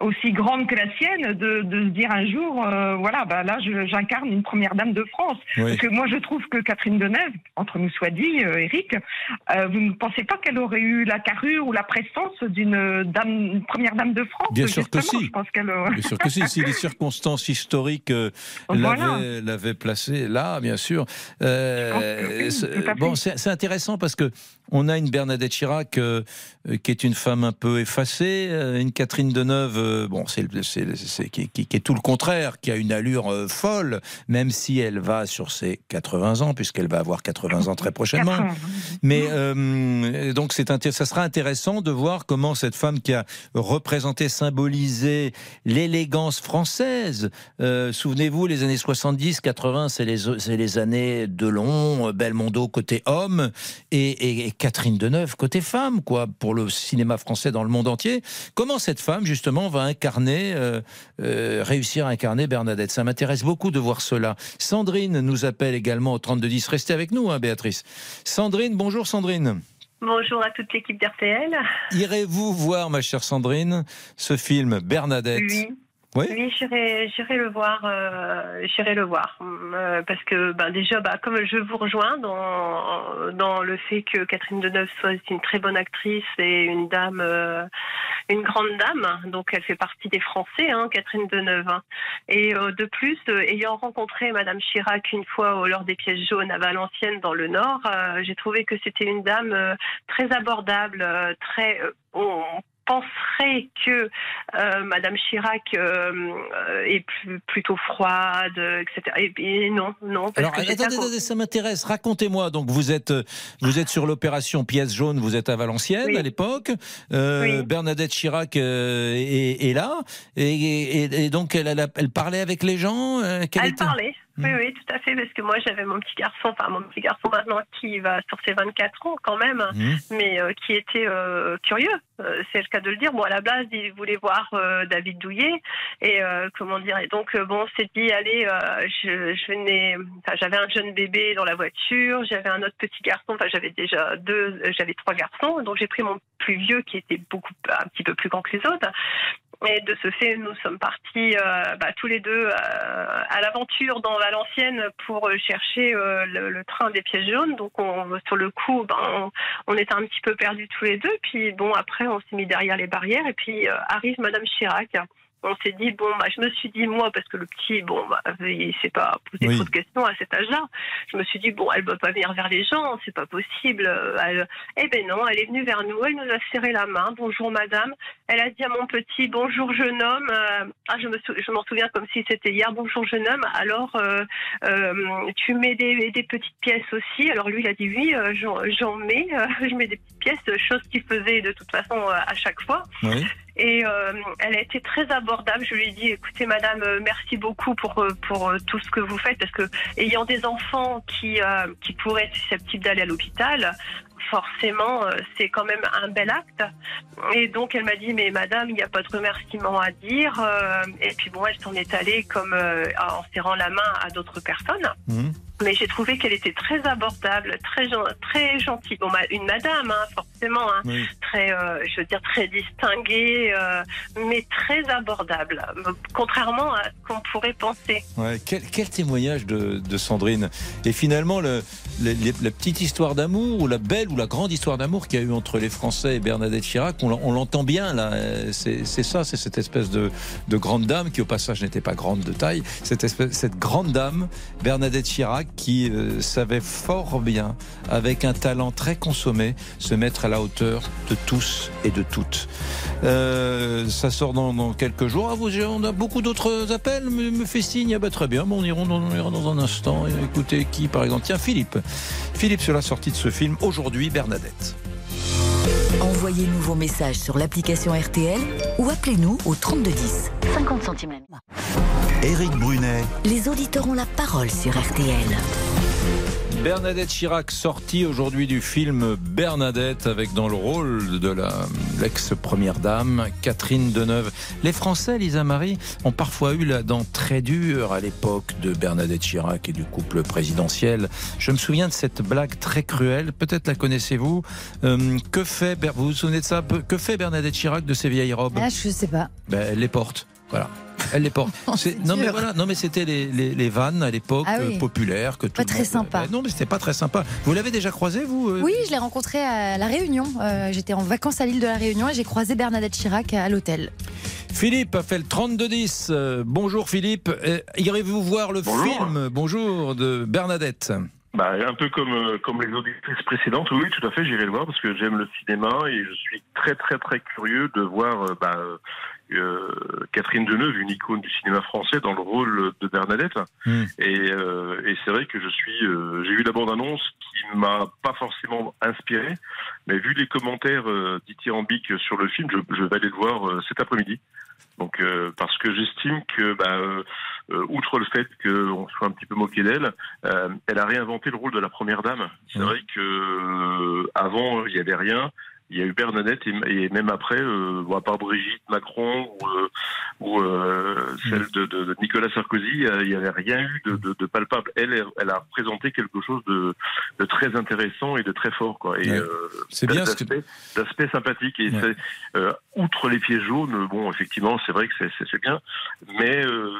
aussi grande que la sienne, de, de se dire un jour, euh, voilà, bah là, j'incarne une première dame de France. Oui. Parce que moi, je trouve que Catherine Deneuve, entre nous soit dit, euh, Eric, euh, vous ne pensez pas qu'elle aurait eu la carrure ou la prestance d'une dame, première dame de France Bien sûr que si. Je pense euh, Bien sûr que si, si les circonstances historiques euh, Voilà. l'avaient placée là, bien sûr. Euh, oui, bon, c'est intéressant parce que on a une Bernadette Chirac euh, euh, qui est une femme un peu effacée, euh, une Catherine Deneuve, euh, bon, c'est le- c'est- c'est- qui, qui- qui est tout le contraire, qui a une allure euh, folle, même si elle va sur ses 80 ans, puisqu'elle va avoir 80 ans très prochainement. 80. Mais donc c'est ça sera intéressant de voir comment cette femme qui a représenté, symbolisé l'élégance française. Souvenez-vous, les années 70, 80, c'est les c'est les années Delon, Belmondo côté homme et, et- et Catherine Deneuve côté femme, quoi, pour le cinéma français dans le monde entier. Comment cette femme justement va incarner, euh, euh, réussir à incarner Bernadette? Ça m'intéresse beaucoup de voir cela. Sandrine nous appelle également au 3210. Restez avec nous, hein, Béatrice. Sandrine, bonjour Sandrine. Bonjour à toute l'équipe d'RTL. Irez-vous voir, ma chère Sandrine, ce film Bernadette? Oui. Oui. J'irai, j'irai le voir, euh, j'irai le voir, Euh, parce que ben déjà, bah, comme je vous rejoins dans dans le fait que Catherine Deneuve soit une très bonne actrice et une dame, euh, une grande dame, donc elle fait partie des Français, hein, Catherine Deneuve. hein. Et euh, de plus, euh, ayant rencontré Madame Chirac une fois lors des pièces jaunes à Valenciennes dans le Nord, euh, j'ai trouvé que c'était une dame très abordable, très on penserait que euh, Madame Chirac euh, euh, est plus- plutôt froide, etc. Et, et non, non. Parce Alors, que attendez, attendez, ça m'intéresse. Racontez-moi. Donc, vous êtes, euh, vous êtes sur l'opération Pièce jaune. Vous êtes à Valenciennes Oui. à l'époque. Euh, Bernadette Chirac euh, est, est là, et, et- et donc elle, elle, elle parlait avec les gens. Elle était- parlait. Oui, oui, tout à fait, parce que moi j'avais mon petit garçon, enfin mon petit garçon maintenant qui va sur ses 24 ans quand même, Mhm. mais euh, qui était euh, curieux, euh, c'est le cas de le dire. Bon, à la base, il voulait voir euh, David Douillet, et euh, comment dire, et donc bon, on s'est dit, allez, euh, je, je venais, enfin, j'avais un jeune bébé dans la voiture, j'avais un autre petit garçon, enfin j'avais déjà deux, j'avais trois garçons, donc j'ai pris mon plus vieux qui était beaucoup, un petit peu plus grand que les autres. Et de ce fait, nous sommes partis euh, bah, tous les deux euh, à l'aventure dans Valenciennes pour chercher euh, le, le train des pièces jaunes. Donc, on, sur le coup, ben, on, on était un petit peu perdus tous les deux. Puis, bon, après, on s'est mis derrière les barrières. Et puis, euh, arrive Madame Chirac. On s'est dit, bon, bah, je me suis dit, moi, parce que le petit, bon, bah, il s'est pas posé Oui. trop de questions à cet âge-là. Je me suis dit, bon, elle ne va pas venir vers les gens, c'est pas possible. Elle- eh ben non, elle est venue vers nous, elle nous a serré la main. Bonjour, madame. Elle a dit à mon petit, bonjour, jeune homme. Euh, ah, je me sou- je m'en souviens comme si c'était hier. Bonjour, jeune homme. Alors, euh, euh, tu mets des, des petites pièces aussi. Alors, lui, il a dit, oui, j'en j'en mets. Je mets des petites pièces, chose qu'il faisait de toute façon à chaque fois. Oui. Et euh, elle a été très abordable. Je lui ai dit, écoutez, madame, euh, merci beaucoup pour, euh, pour euh, tout ce que vous faites, parce que ayant des enfants qui, euh, qui pourraient être susceptibles d'aller à l'hôpital, forcément, c'est quand même un bel acte. Et donc, elle m'a dit, mais madame, il n'y a pas de remerciement à dire. Et puis, bon, elle s'en est allée comme euh, en serrant la main à d'autres personnes. Mais j'ai trouvé qu'elle était très abordable, très très gentille. Bon, une madame, hein, forcément, hein, Oui. très, euh, je veux dire, très distinguée, euh, mais très abordable, contrairement à ce qu'on pourrait penser. Ouais, quel, quel témoignage de, de Sandrine. Et finalement, le, le- les- la petite histoire d'amour, ou la belle ou la grande histoire d'amour qu'il y a eu entre les Français et Bernadette Chirac, on, l'en- on l'entend bien là. C'est c'est ça, c'est cette espèce de, de grande dame qui, au passage, n'était pas grande de taille. Cette, espèce, cette grande dame, Bernadette Chirac, qui euh, savait fort bien, avec un talent très consommé, se mettre à la hauteur de tous et de toutes. Euh, ça sort dans, quelques jours. Ah, vous, on a beaucoup d'autres appels, me, me fait signe. Ah bah, très bien, bon, on, ira dans, on ira dans un instant. Écoutez, qui par exemple? Tiens, Philippe. Philippe sur la sortie de ce film, aujourd'hui, Bernadette. Envoyez-nous vos messages sur l'application RTL ou appelez-nous au 3210. 50 centimes. Éric Brunet, Les auditeurs ont la parole sur RTL. Bernadette Chirac sortie aujourd'hui du film Bernadette avec dans le rôle de la l'ex-première dame Catherine Deneuve. Les Français, Lisa Marie, ont parfois eu la dent très dure à l'époque de Bernadette Chirac et du couple présidentiel. Je me souviens de cette blague très cruelle, peut-être la connaissez-vous. Euh, que fait, vous vous souvenez de ça? Que fait Bernadette Chirac de ses vieilles robes? Ah, je sais pas. ben, elle les porte. Voilà. Elle les porte. Non mais voilà, non mais c'était les, les, les vannes à l'époque Ah oui. euh, populaires que tout Pas le très monde- sympa. Ben non mais c'était pas très sympa. Vous l'avez déjà croisé vous euh Oui, je l'ai rencontré à La Réunion. Euh, J'étais en vacances à l'île de La Réunion et j'ai croisé Bernadette Chirac à l'hôtel. Philippe a fait le 32-10. Euh, bonjour Philippe. Euh, Irez-vous voir le Bonjour. film Bonjour de Bernadette. Bah, un peu comme, euh, comme les auditrices précédentes, oui, tout à fait, j'irai le voir parce que j'aime le cinéma et je suis très très très curieux de voir euh, bah, euh, Catherine Deneuve, une icône du cinéma français, dans le rôle de Bernadette. Et, euh, et c'est vrai que je suis, euh, j'ai vu la bande-annonce qui m'a pas forcément inspiré, mais vu les commentaires dithyrambiques sur le film, je, je vais aller le voir cet après-midi. Donc parce que j'estime que, bah, outre le fait qu'on soit un petit peu moqué d'elle, elle a réinventé le rôle de la première dame. C'est vrai que avant il y avait rien. Il y a eu Bernadette et, et même après, euh, bon, à part Brigitte Macron ou, euh, ou euh, celle de, de- de Nicolas Sarkozy, il n'y avait rien eu de, de- de palpable. Elle, elle, a représenté quelque chose de, de très intéressant et de très fort, quoi. Et Ouais. euh, C'est bien ce que- d'aspect sympathique. Et Ouais. c'est euh, outre les pieds jaunes, bon, effectivement, c'est vrai que c'est- c'est c'est bien, mais euh,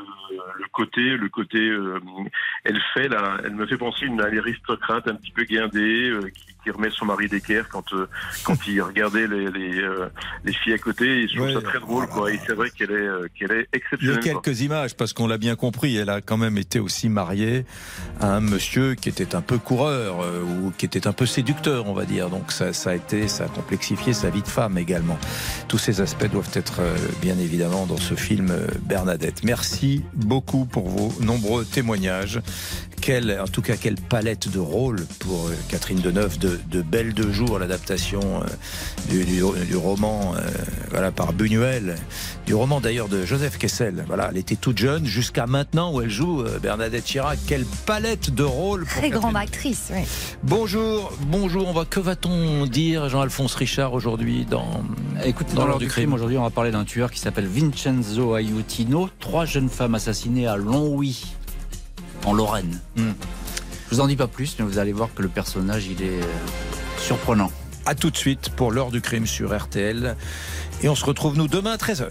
le côté, le côté, euh, elle fait là, elle me fait penser à une aristocrate un petit peu guindée euh, qui, qui remet son mari d'équerre quand euh, quand il regardait les les, euh, les filles à côté. Je trouve Ouais. ça très drôle, quoi. Et c'est vrai qu'elle est euh, qu'elle est Il y a exceptionnelle. quoi. quelques images parce qu'on l'a bien compris. Elle a quand même été aussi mariée à un monsieur qui était un peu coureur ou qui était un peu séducteur, on va dire. Donc ça, ça a été, ça a complexifié sa vie de femme également. Tous ces aspects doivent être bien évidemment dans ce film Bernadette. Merci beaucoup pour vos nombreux témoignages. Quelle, en tout cas, quelle palette de rôles pour Catherine Deneuve de, de Belle de jour, l'adaptation euh, du, du- du roman, euh, voilà, par Buñuel, du roman d'ailleurs de Joseph Kessel. Voilà, elle était toute jeune jusqu'à maintenant où elle joue euh, Bernadette Chirac. Quelle palette de rôles pour Très grande actrice, oui. Bonjour, bonjour. On va, que va-t-on dire, Jean-Alphonse Richard, aujourd'hui dans, Écoutez, dans l'heure du crime, aujourd'hui, on va parler d'un tueur qui s'appelle Vincenzo Aiutino. Trois jeunes femmes assassinées à Longwy, en Lorraine. Hmm. Je vous en dis pas plus, mais vous allez voir que le personnage, il est euh, surprenant. À tout de suite pour l'heure du crime sur RTL. Et on se retrouve nous demain à 13h.